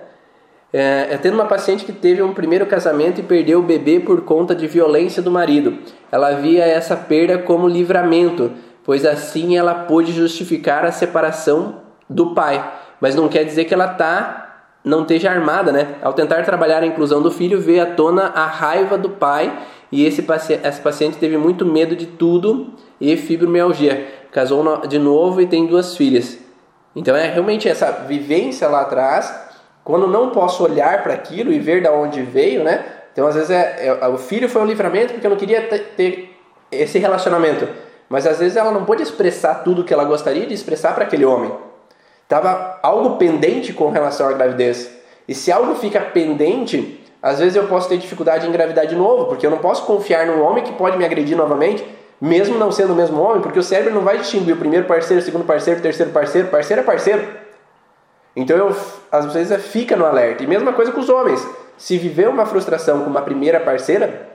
S1: É, tendo uma paciente que teve um primeiro casamento e perdeu o bebê por conta de violência do marido. Ela via essa perda como livramento, pois assim ela pôde justificar a separação do pai, mas não quer dizer que ela tá não esteja armada, né? Ao tentar trabalhar a inclusão do filho, vê à tona a raiva do pai e esse paciente, essa paciente teve muito medo de tudo e fibromialgia. Casou de novo e tem duas filhas. Então é realmente essa vivência lá atrás, quando não posso olhar para aquilo e ver da onde veio, né? Então às vezes é, é, o filho foi um livramento porque eu não queria ter, esse relacionamento, mas às vezes ela não pôde expressar tudo que ela gostaria de expressar para aquele homem. Estava algo pendente com relação à gravidez. E se algo fica pendente, às vezes eu posso ter dificuldade em engravidar de novo, porque eu não posso confiar num homem que pode me agredir novamente, mesmo não sendo o mesmo homem, porque o cérebro não vai distinguir o primeiro parceiro, o segundo parceiro, o terceiro parceiro, parceiro é parceiro. Então eu, às vezes fica no alerta. E mesma coisa com os homens. Se viver uma frustração com uma primeira parceira,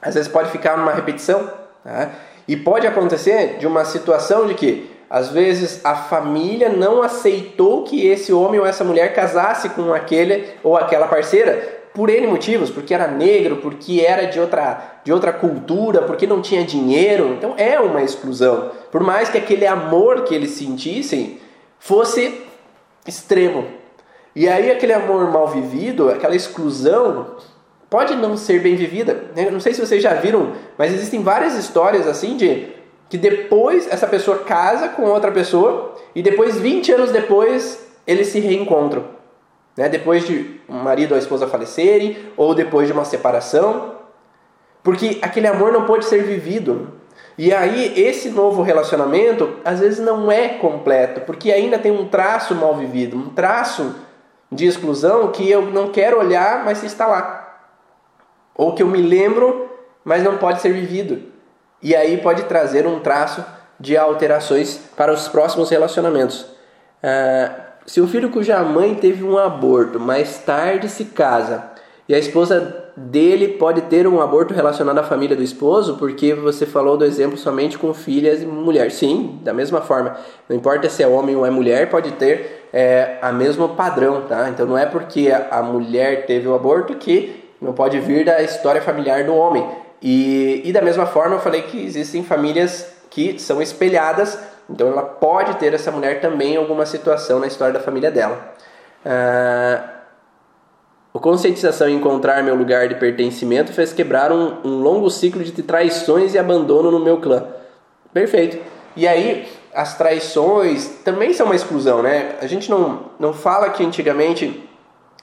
S1: às vezes pode ficar numa repetição. Tá? E pode acontecer de uma situação de que às vezes a família não aceitou que esse homem ou essa mulher casasse com aquele ou aquela parceira por N motivos, porque era negro, porque era de outra, de outra cultura, porque não tinha dinheiro. Então é uma exclusão. Por mais que aquele amor que eles sentissem fosse extremo. E aí aquele amor mal vivido, aquela exclusão, pode não ser bem vivida. Né? Não sei se vocês já viram, mas existem várias histórias assim de que depois essa pessoa casa com outra pessoa e depois 20 anos depois eles se reencontram. Né? Depois de o marido ou a esposa falecerem ou depois de uma separação. Porque aquele amor não pode ser vivido. E aí, esse novo relacionamento, às vezes não é completo, porque ainda tem um traço mal vivido, um traço de exclusão que eu não quero olhar, mas está lá. Ou que eu me lembro, mas não pode ser vivido. E aí pode trazer um traço de alterações para os próximos relacionamentos. Ah, se um filho cuja mãe teve um aborto mais tarde se casa e a esposa dele pode ter um aborto relacionado à família do esposo, porque você falou do exemplo somente com filhas e mulher. Sim, da mesma forma. Não importa se é homem ou é mulher, pode ter é, a mesmo padrão, tá? Então não é porque a mulher teve o aborto que não pode vir da história familiar do homem. E, e da mesma forma eu falei que existem famílias que são espelhadas, então ela pode ter essa mulher também alguma situação na história da família dela. Ah, o conscientização em encontrar meu lugar de pertencimento fez quebrar um, um longo ciclo de traições e abandono no meu clã. Perfeito. E aí, as traições também são uma exclusão, né? A gente não, não fala que antigamente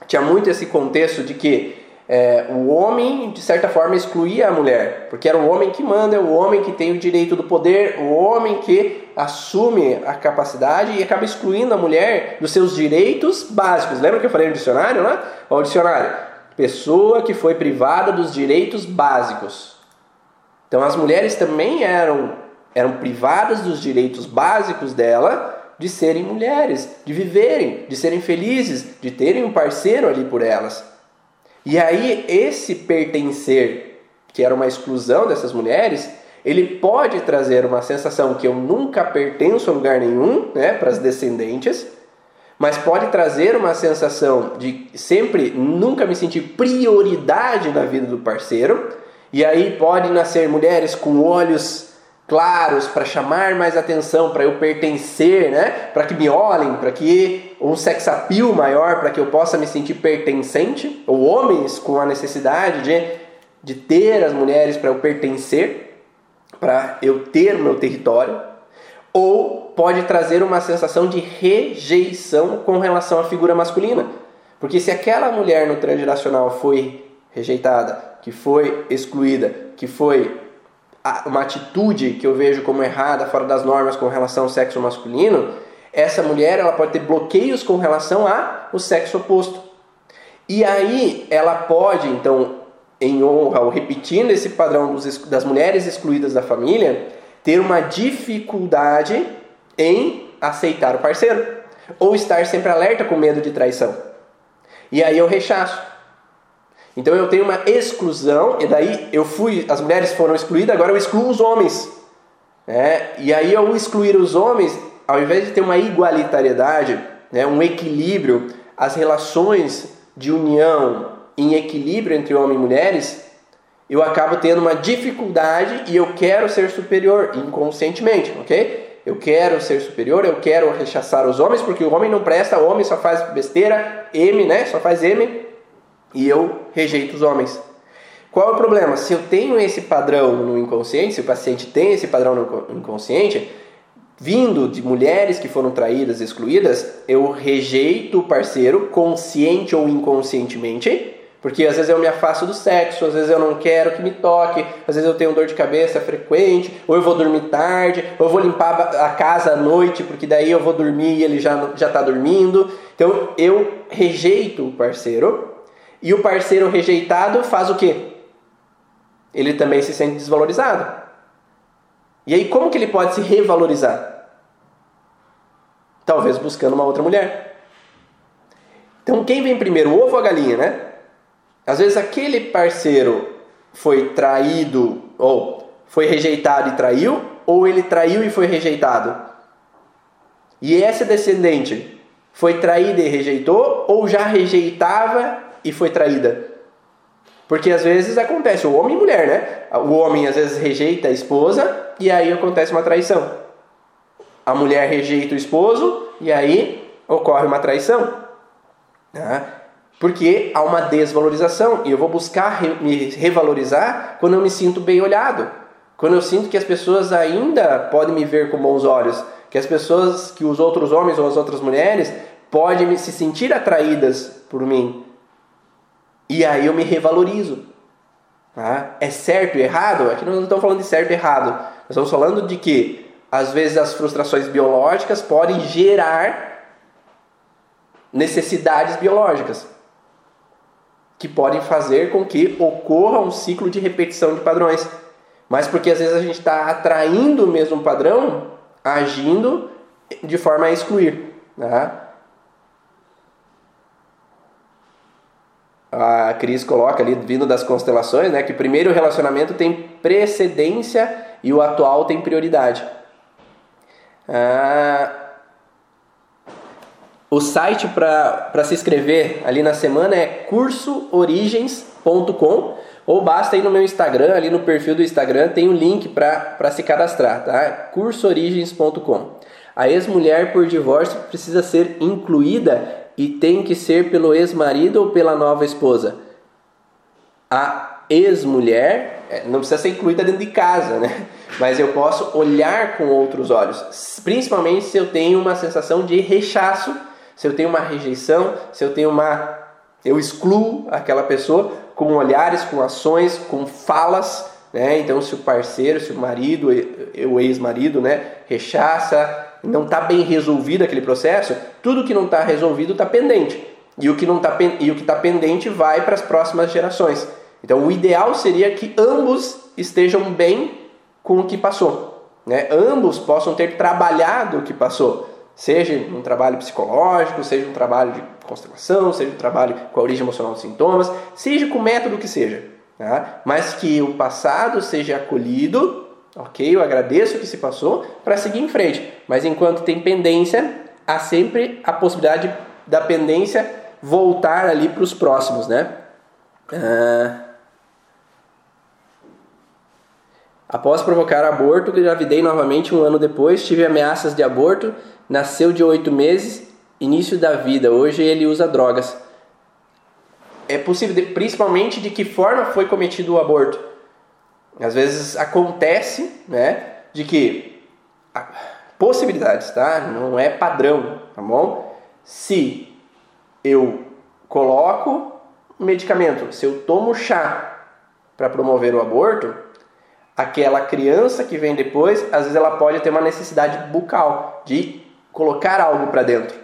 S1: tinha muito esse contexto de que é, o homem, de certa forma, excluía a mulher, porque era o homem que manda, é o homem que tem o direito do poder, o homem que assume a capacidade e acaba excluindo a mulher dos seus direitos básicos. Lembra que eu falei no dicionário, né? Olha o dicionário. Pessoa que foi privada dos direitos básicos. Então as mulheres também eram, eram privadas dos direitos básicos dela de serem mulheres, de viverem, de serem felizes, de terem um parceiro ali por elas. E aí, esse pertencer, que era uma exclusão dessas mulheres, ele pode trazer uma sensação que eu nunca pertenço a lugar nenhum, né, para as descendentes, mas pode trazer uma sensação de sempre nunca me sentir prioridade na vida do parceiro, e aí pode nascer mulheres com olhos claros para chamar mais atenção, para eu pertencer, né? Para que me olhem, para que um sex appeal maior, para que eu possa me sentir pertencente, ou homens com a necessidade de, de ter as mulheres para eu pertencer, para eu ter o meu território, ou pode trazer uma sensação de rejeição com relação à figura masculina. Porque se aquela mulher no transgeracional foi rejeitada, que foi excluída, que foi uma atitude que eu vejo como errada, fora das normas com relação ao sexo masculino, essa mulher ela pode ter bloqueios com relação ao sexo oposto. E aí ela pode, então, em honra ou repetindo esse padrão dos, das mulheres excluídas da família, ter uma dificuldade em aceitar o parceiro ou estar sempre alerta com medo de traição. E aí eu rechaço. Então eu tenho uma exclusão, e daí eu fui, as mulheres foram excluídas, agora eu excluo os homens. Né? E aí ao excluir os homens, ao invés de ter uma igualitariedade, né, um equilíbrio, as relações de união em equilíbrio entre homens e mulheres, eu acabo tendo uma dificuldade e eu quero ser superior inconscientemente, ok? Eu quero ser superior, eu quero rechaçar os homens porque o homem não presta, o homem só faz besteira, M, né? Só faz M e eu rejeito os homens. Qual é o problema? Se eu tenho esse padrão no inconsciente, se o paciente tem esse padrão no inconsciente, vindo de mulheres que foram traídas, excluídas, eu rejeito o parceiro consciente ou inconscientemente, porque às vezes eu me afasto do sexo, às vezes eu não quero que me toque, às vezes eu tenho dor de cabeça frequente, ou eu vou dormir tarde, ou eu vou limpar a casa à noite, porque daí eu vou dormir e ele já já está dormindo. Então eu rejeito o parceiro e o parceiro rejeitado faz o quê? Ele também se sente desvalorizado. E aí como que ele pode se revalorizar? Talvez buscando uma outra mulher. Então quem vem primeiro, o ovo ou a galinha, né? Às vezes aquele parceiro foi traído ou foi rejeitado e traiu, ou ele traiu e foi rejeitado. E esse descendente foi traído e rejeitou, ou já rejeitava e foi traída. Porque às vezes acontece, o homem e mulher, né? O homem às vezes rejeita a esposa e aí acontece uma traição. A mulher rejeita o esposo e aí ocorre uma traição. Tá? Porque há uma desvalorização e eu vou buscar me revalorizar quando eu me sinto bem olhado, quando eu sinto que as pessoas ainda podem me ver com bons olhos, que as pessoas, que os outros homens ou as outras mulheres podem se sentir atraídas por mim. E aí eu me revalorizo. Tá? É certo e errado? Aqui nós não estamos falando de certo e errado. Nós estamos falando de que às vezes as frustrações biológicas podem gerar necessidades biológicas que podem fazer com que ocorra um ciclo de repetição de padrões. Mas porque às vezes a gente está atraindo o mesmo padrão, agindo de forma a excluir. Né? A Cris coloca ali, vindo das constelações, né, que primeiro o relacionamento tem precedência e o atual tem prioridade. Ah, o site para se inscrever ali na semana é cursoorigens.com ou basta ir no meu Instagram, ali no perfil do Instagram tem um link para se cadastrar, tá? cursoorigens.com. A ex-mulher por divórcio precisa ser incluída e tem que ser pelo ex-marido ou pela nova esposa. A ex-mulher é, não precisa ser incluída dentro de casa, né? Mas eu posso olhar com outros olhos, principalmente se eu tenho uma sensação de rechaço, se eu tenho uma rejeição, se eu tenho uma eu excluo aquela pessoa com olhares, com ações, com falas, né? Então, se o parceiro, se o marido, o ex-marido, né, rechaça, não está bem resolvido aquele processo, tudo que não está resolvido está pendente. E o que não tá e o que está pendente vai para as próximas gerações. Então, o ideal seria que ambos estejam bem com o que passou, né? Ambos possam ter trabalhado o que passou, seja um trabalho psicológico, seja um trabalho de constelação, seja um trabalho com a origem emocional dos sintomas, seja com o método que seja, tá? mas que o passado seja acolhido, ok? Eu agradeço o que se passou para seguir em frente, mas enquanto tem pendência, há sempre a possibilidade da pendência voltar ali para os próximos, né? Ah, Após provocar aborto, gravidei novamente um ano depois, tive ameaças de aborto, nasceu de oito meses, início da vida. Hoje ele usa drogas. É possível, principalmente de que forma foi cometido o aborto. Às vezes acontece, né, de que possibilidades, tá? Não é padrão, tá bom? Se eu coloco medicamento, se eu tomo chá para promover o aborto, aquela criança que vem depois, às vezes ela pode ter uma necessidade bucal de colocar algo para dentro,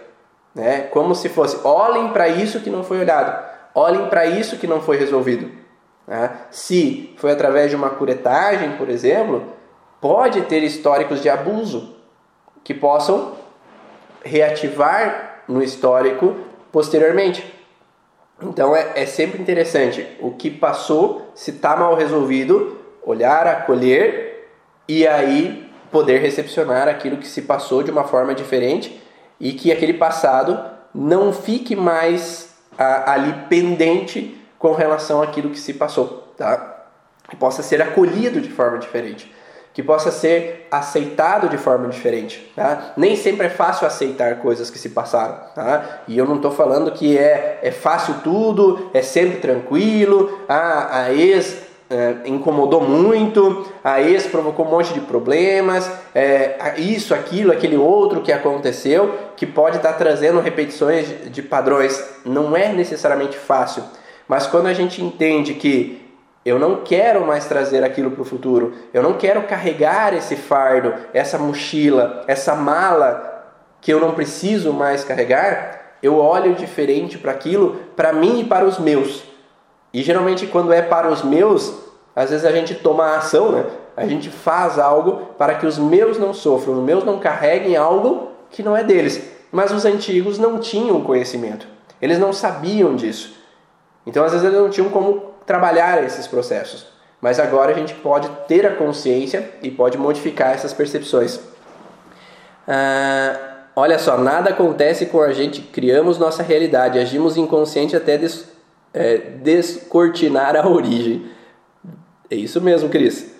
S1: né? Como se fosse, olhem para isso que não foi olhado, olhem para isso que não foi resolvido. Né? Se foi através de uma curetagem, por exemplo, pode ter históricos de abuso que possam reativar no histórico posteriormente. Então é, é sempre interessante o que passou, se está mal resolvido, olhar, acolher e aí poder recepcionar aquilo que se passou de uma forma diferente e que aquele passado não fique mais a, ali pendente com relação àquilo que se passou, tá? Que possa ser acolhido de forma diferente, que possa ser aceitado de forma diferente, tá? Nem sempre é fácil aceitar coisas que se passaram, tá? E eu não estou falando que é, é fácil tudo, é sempre tranquilo, ah, a ex é, incomodou muito, a ex provocou um monte de problemas, é, isso, aquilo, aquele outro que aconteceu, que pode estar trazendo repetições de padrões. Não é necessariamente fácil, mas quando a gente entende que eu não quero mais trazer aquilo para o futuro, eu não quero carregar esse fardo, essa mochila, essa mala que eu não preciso mais carregar, eu olho diferente para aquilo, para mim e para os meus. E geralmente quando é para os meus, às vezes a gente toma ação, né? A gente faz algo para que os meus não sofram, os meus não carreguem algo que não é deles. Mas os antigos não tinham conhecimento. Eles não sabiam disso. Então às vezes eles não tinham como trabalhar esses processos. Mas agora a gente pode ter a consciência e pode modificar essas percepções. Ah, olha só, nada acontece com a gente, criamos nossa realidade, agimos inconsciente até des é, descortinar a origem. É isso mesmo, Cris.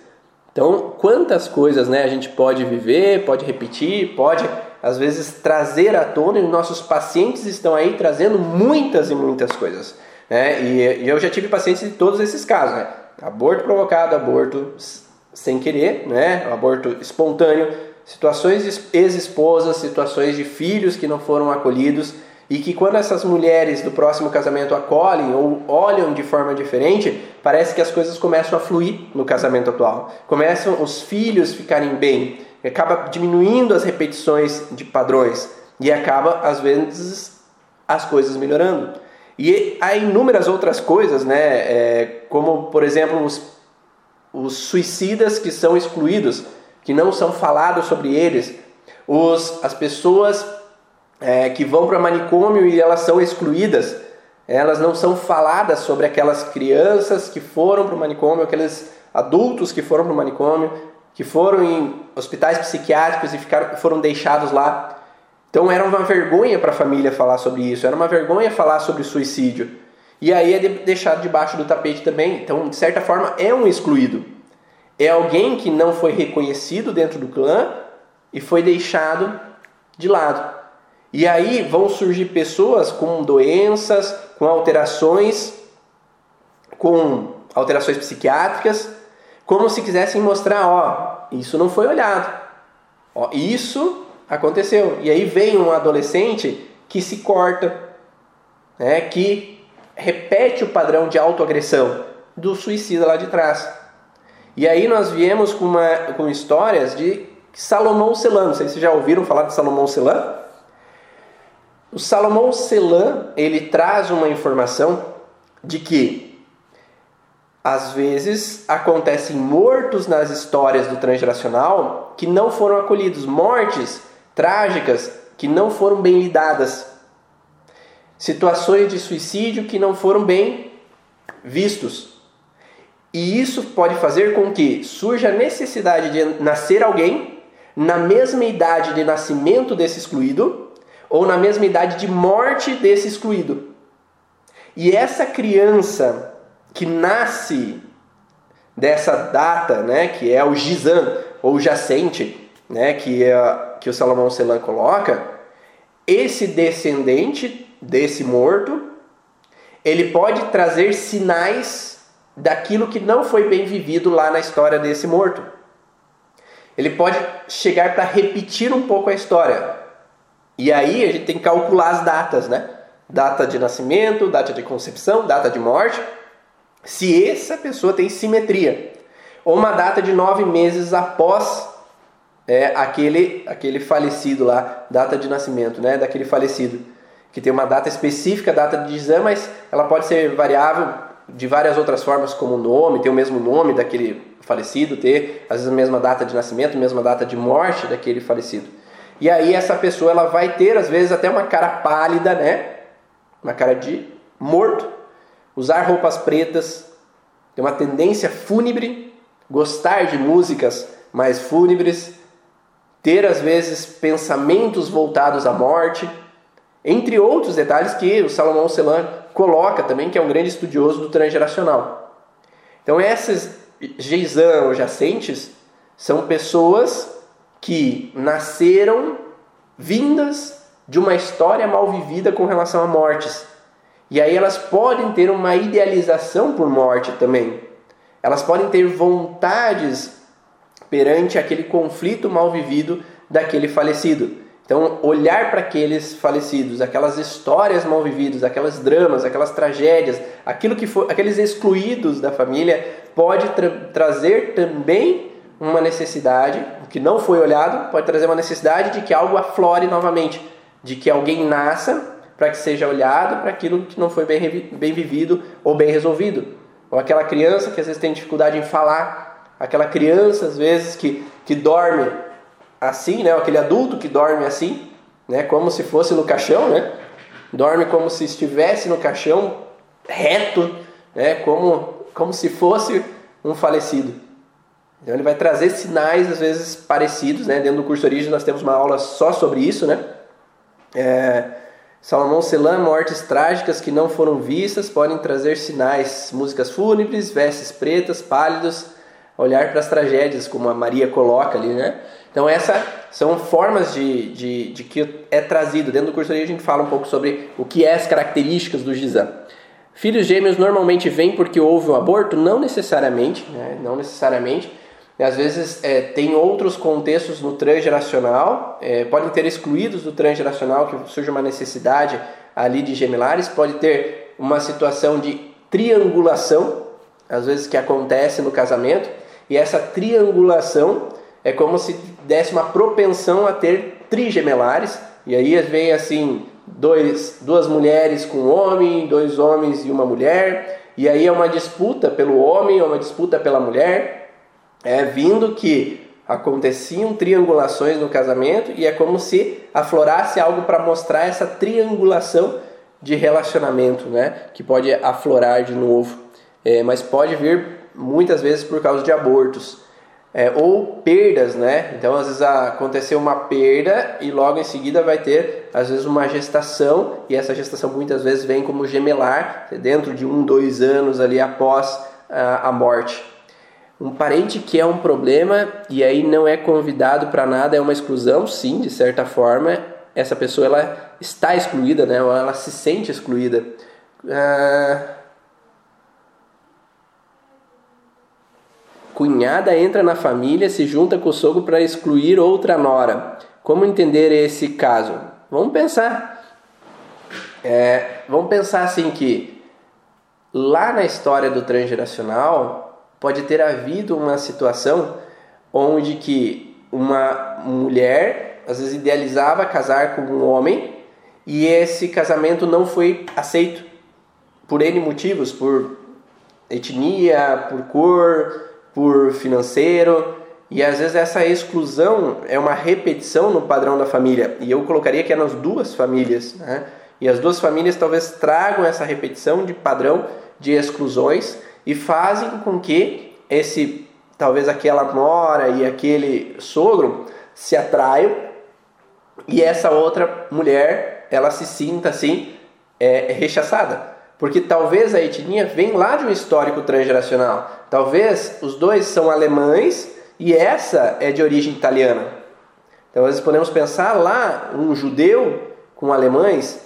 S1: Então, quantas coisas né, a gente pode viver, pode repetir, pode às vezes trazer à tona, e nossos pacientes estão aí trazendo muitas e muitas coisas. Né? E, e eu já tive pacientes de todos esses casos, né? aborto provocado, aborto sem querer, né? aborto espontâneo, situações de ex-esposas, situações de filhos que não foram acolhidos e que quando essas mulheres do próximo casamento acolhem ou olham de forma diferente, parece que as coisas começam a fluir no casamento atual. Começam os filhos ficarem bem, acaba diminuindo as repetições de padrões e acaba às vezes as coisas melhorando. E há inúmeras outras coisas, né? É, como por exemplo os, os suicidas que são excluídos, que não são falados sobre eles, os, as pessoas é, que vão para manicômio e elas são excluídas, elas não são faladas sobre aquelas crianças que foram para o manicômio, aqueles adultos que foram para o manicômio, que foram em hospitais psiquiátricos e ficaram, foram deixados lá. Então era uma vergonha para a família falar sobre isso, era uma vergonha falar sobre suicídio. E aí é deixado debaixo do tapete também. Então, de certa forma, é um excluído. É alguém que não foi reconhecido dentro do clã e foi deixado de lado. E aí vão surgir pessoas com doenças, com alterações, com alterações psiquiátricas, como se quisessem mostrar, ó, isso não foi olhado. Ó, isso aconteceu. E aí vem um adolescente que se corta, né, que repete o padrão de autoagressão do suicida lá de trás. E aí nós viemos com, uma, com histórias de Salomão Celan. Não sei se vocês já ouviram falar de Salomão Celan. O Salomão Celan, ele traz uma informação de que às vezes acontecem mortos nas histórias do transgeracional que não foram acolhidos, mortes trágicas que não foram bem lidadas, situações de suicídio que não foram bem vistos. E isso pode fazer com que surja a necessidade de nascer alguém na mesma idade de nascimento desse excluído ou na mesma idade de morte desse excluído. E essa criança que nasce dessa data, né, que é o Gizan, ou jacente, né, que, é, que o Salomão Celan coloca, esse descendente desse morto, ele pode trazer sinais daquilo que não foi bem vivido lá na história desse morto. Ele pode chegar para repetir um pouco a história. E aí a gente tem que calcular as datas, né? Data de nascimento, data de concepção, data de morte. Se essa pessoa tem simetria. Ou uma data de nove meses após é, aquele, aquele falecido lá, data de nascimento, né? Daquele falecido. Que tem uma data específica, data de exame, mas ela pode ser variável de várias outras formas, como o nome, ter o mesmo nome daquele falecido, ter às vezes a mesma data de nascimento, a mesma data de morte daquele falecido. E aí essa pessoa ela vai ter às vezes até uma cara pálida, né? Uma cara de morto, usar roupas pretas, ter uma tendência fúnebre, gostar de músicas mais fúnebres, ter às vezes pensamentos voltados à morte, entre outros detalhes que o Salomão Celan coloca também, que é um grande estudioso do transgeracional. Então essas geizan ou jacentes são pessoas que nasceram vindas de uma história mal vivida com relação a mortes. E aí elas podem ter uma idealização por morte também. Elas podem ter vontades perante aquele conflito mal vivido daquele falecido. Então, olhar para aqueles falecidos, aquelas histórias mal vividas, aquelas dramas, aquelas tragédias, aquilo que foi, aqueles excluídos da família, pode tra trazer também uma necessidade, que não foi olhado, pode trazer uma necessidade de que algo aflore novamente, de que alguém nasça para que seja olhado para aquilo que não foi bem, bem vivido ou bem resolvido. Ou aquela criança que às vezes tem dificuldade em falar, aquela criança às vezes que, que dorme assim, né? aquele adulto que dorme assim, né? como se fosse no caixão, né? dorme como se estivesse no caixão reto, né? como, como se fosse um falecido. Então ele vai trazer sinais às vezes parecidos, né? Dentro do curso Origem nós temos uma aula só sobre isso, né? É, Salomão Celan, mortes trágicas que não foram vistas podem trazer sinais, músicas fúnebres, vestes pretas, pálidos, olhar para as tragédias, como a Maria coloca ali, né? Então essas são formas de, de, de, que é trazido. Dentro do curso a gente fala um pouco sobre o que é as características do Gizam. Filhos gêmeos normalmente vêm porque houve um aborto? Não necessariamente, né? não necessariamente. Às vezes é, tem outros contextos no transgeracional, é, podem ter excluídos do transgeracional que surge uma necessidade ali de gemelares, pode ter uma situação de triangulação, às vezes que acontece no casamento, e essa triangulação é como se desse uma propensão a ter trigemelares, e aí vem assim, dois, duas mulheres com um homem, dois homens e uma mulher, e aí é uma disputa pelo homem, é uma disputa pela mulher, é vindo que aconteciam triangulações no casamento e é como se aflorasse algo para mostrar essa triangulação de relacionamento, né? Que pode aflorar de novo, é, mas pode vir muitas vezes por causa de abortos é, ou perdas, né? Então, às vezes aconteceu uma perda e logo em seguida vai ter, às vezes, uma gestação e essa gestação muitas vezes vem como gemelar dentro de um, dois anos ali após a, a morte. Um parente que é um problema e aí não é convidado para nada é uma exclusão, sim, de certa forma. Essa pessoa ela está excluída, né? Ou ela se sente excluída. Ah, Cunhada entra na família, se junta com o sogro para excluir outra nora. Como entender esse caso? Vamos pensar. É, vamos pensar assim que lá na história do transgeracional pode ter havido uma situação onde que uma mulher às vezes idealizava casar com um homem e esse casamento não foi aceito por N motivos, por etnia, por cor, por financeiro, e às vezes essa exclusão é uma repetição no padrão da família. E eu colocaria que é nas duas famílias. Né? E as duas famílias talvez tragam essa repetição de padrão de exclusões e fazem com que esse talvez aquela nora e aquele sogro se atraiam e essa outra mulher ela se sinta assim é, rechaçada porque talvez a etnia vem lá de um histórico transgeracional. Talvez os dois são alemães e essa é de origem italiana. Então, às vezes podemos pensar lá um judeu com alemães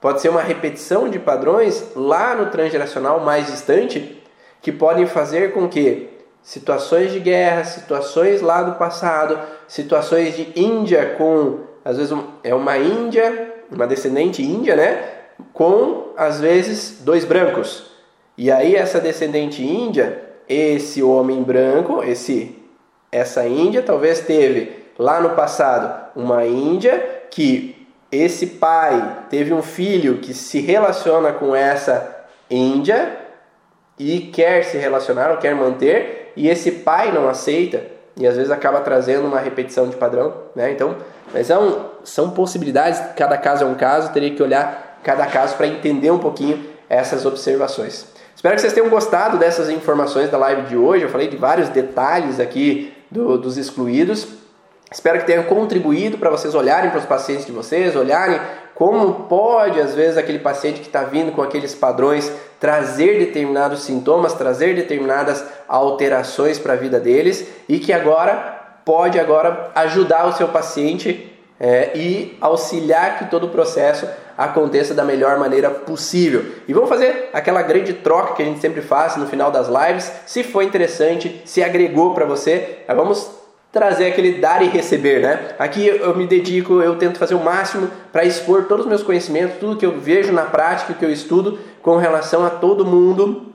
S1: pode ser uma repetição de padrões lá no transgeracional mais distante que podem fazer com que situações de guerra, situações lá do passado, situações de Índia com às vezes é uma Índia, uma descendente índia, né? Com às vezes dois brancos. E aí essa descendente índia, esse homem branco, esse essa índia talvez teve lá no passado uma índia que esse pai teve um filho que se relaciona com essa índia e quer se relacionar ou quer manter e esse pai não aceita e às vezes acaba trazendo uma repetição de padrão, né? Então, mas são, são possibilidades, cada caso é um caso, teria que olhar cada caso para entender um pouquinho essas observações. Espero que vocês tenham gostado dessas informações da live de hoje. Eu falei de vários detalhes aqui do, dos excluídos. Espero que tenha contribuído para vocês olharem para os pacientes de vocês, olharem como pode, às vezes, aquele paciente que está vindo com aqueles padrões trazer determinados sintomas, trazer determinadas alterações para a vida deles e que agora pode agora ajudar o seu paciente é, e auxiliar que todo o processo aconteça da melhor maneira possível. E vamos fazer aquela grande troca que a gente sempre faz no final das lives. Se foi interessante, se agregou para você, vamos trazer aquele dar e receber, né? Aqui eu me dedico, eu tento fazer o máximo para expor todos os meus conhecimentos, tudo que eu vejo na prática, que eu estudo com relação a todo mundo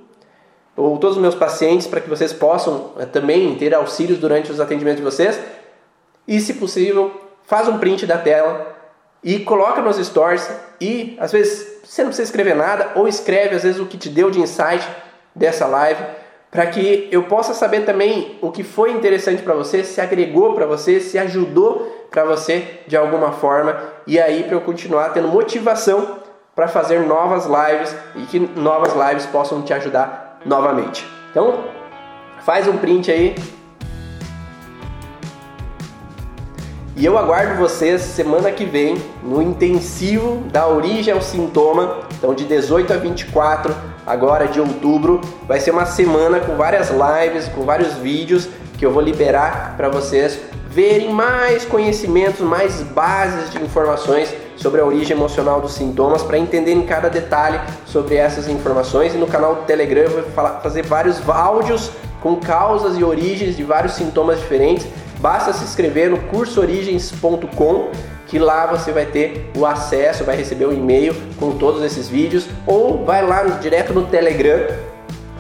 S1: ou todos os meus pacientes para que vocês possam eh, também ter auxílios durante os atendimentos de vocês. E se possível, faz um print da tela, e coloca nos stories e às vezes você não precisa escrever nada ou escreve às vezes o que te deu de insight dessa live para que eu possa saber também o que foi interessante para você, se agregou para você, se ajudou para você de alguma forma e aí para eu continuar tendo motivação para fazer novas lives e que novas lives possam te ajudar novamente. Então, faz um print aí, E eu aguardo vocês semana que vem no intensivo da origem ao sintoma, então de 18 a 24 agora de outubro. Vai ser uma semana com várias lives, com vários vídeos que eu vou liberar para vocês verem mais conhecimentos, mais bases de informações sobre a origem emocional dos sintomas para entenderem cada detalhe sobre essas informações. E no canal do Telegram eu vou falar, fazer vários áudios com causas e origens de vários sintomas diferentes. Basta se inscrever no cursoorigens.com que lá você vai ter o acesso, vai receber um e-mail com todos esses vídeos ou vai lá no, direto no Telegram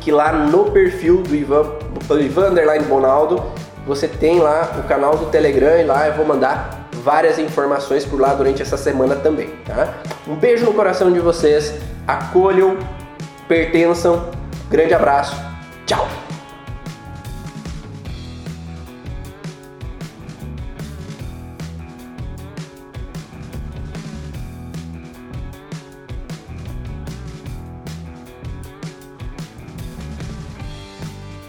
S1: que lá no perfil do Ivan, do Ivan Bonaldo você tem lá o canal do Telegram e lá eu vou mandar várias informações por lá durante essa semana também, tá? Um beijo no coração de vocês, acolham, pertençam, grande abraço, tchau!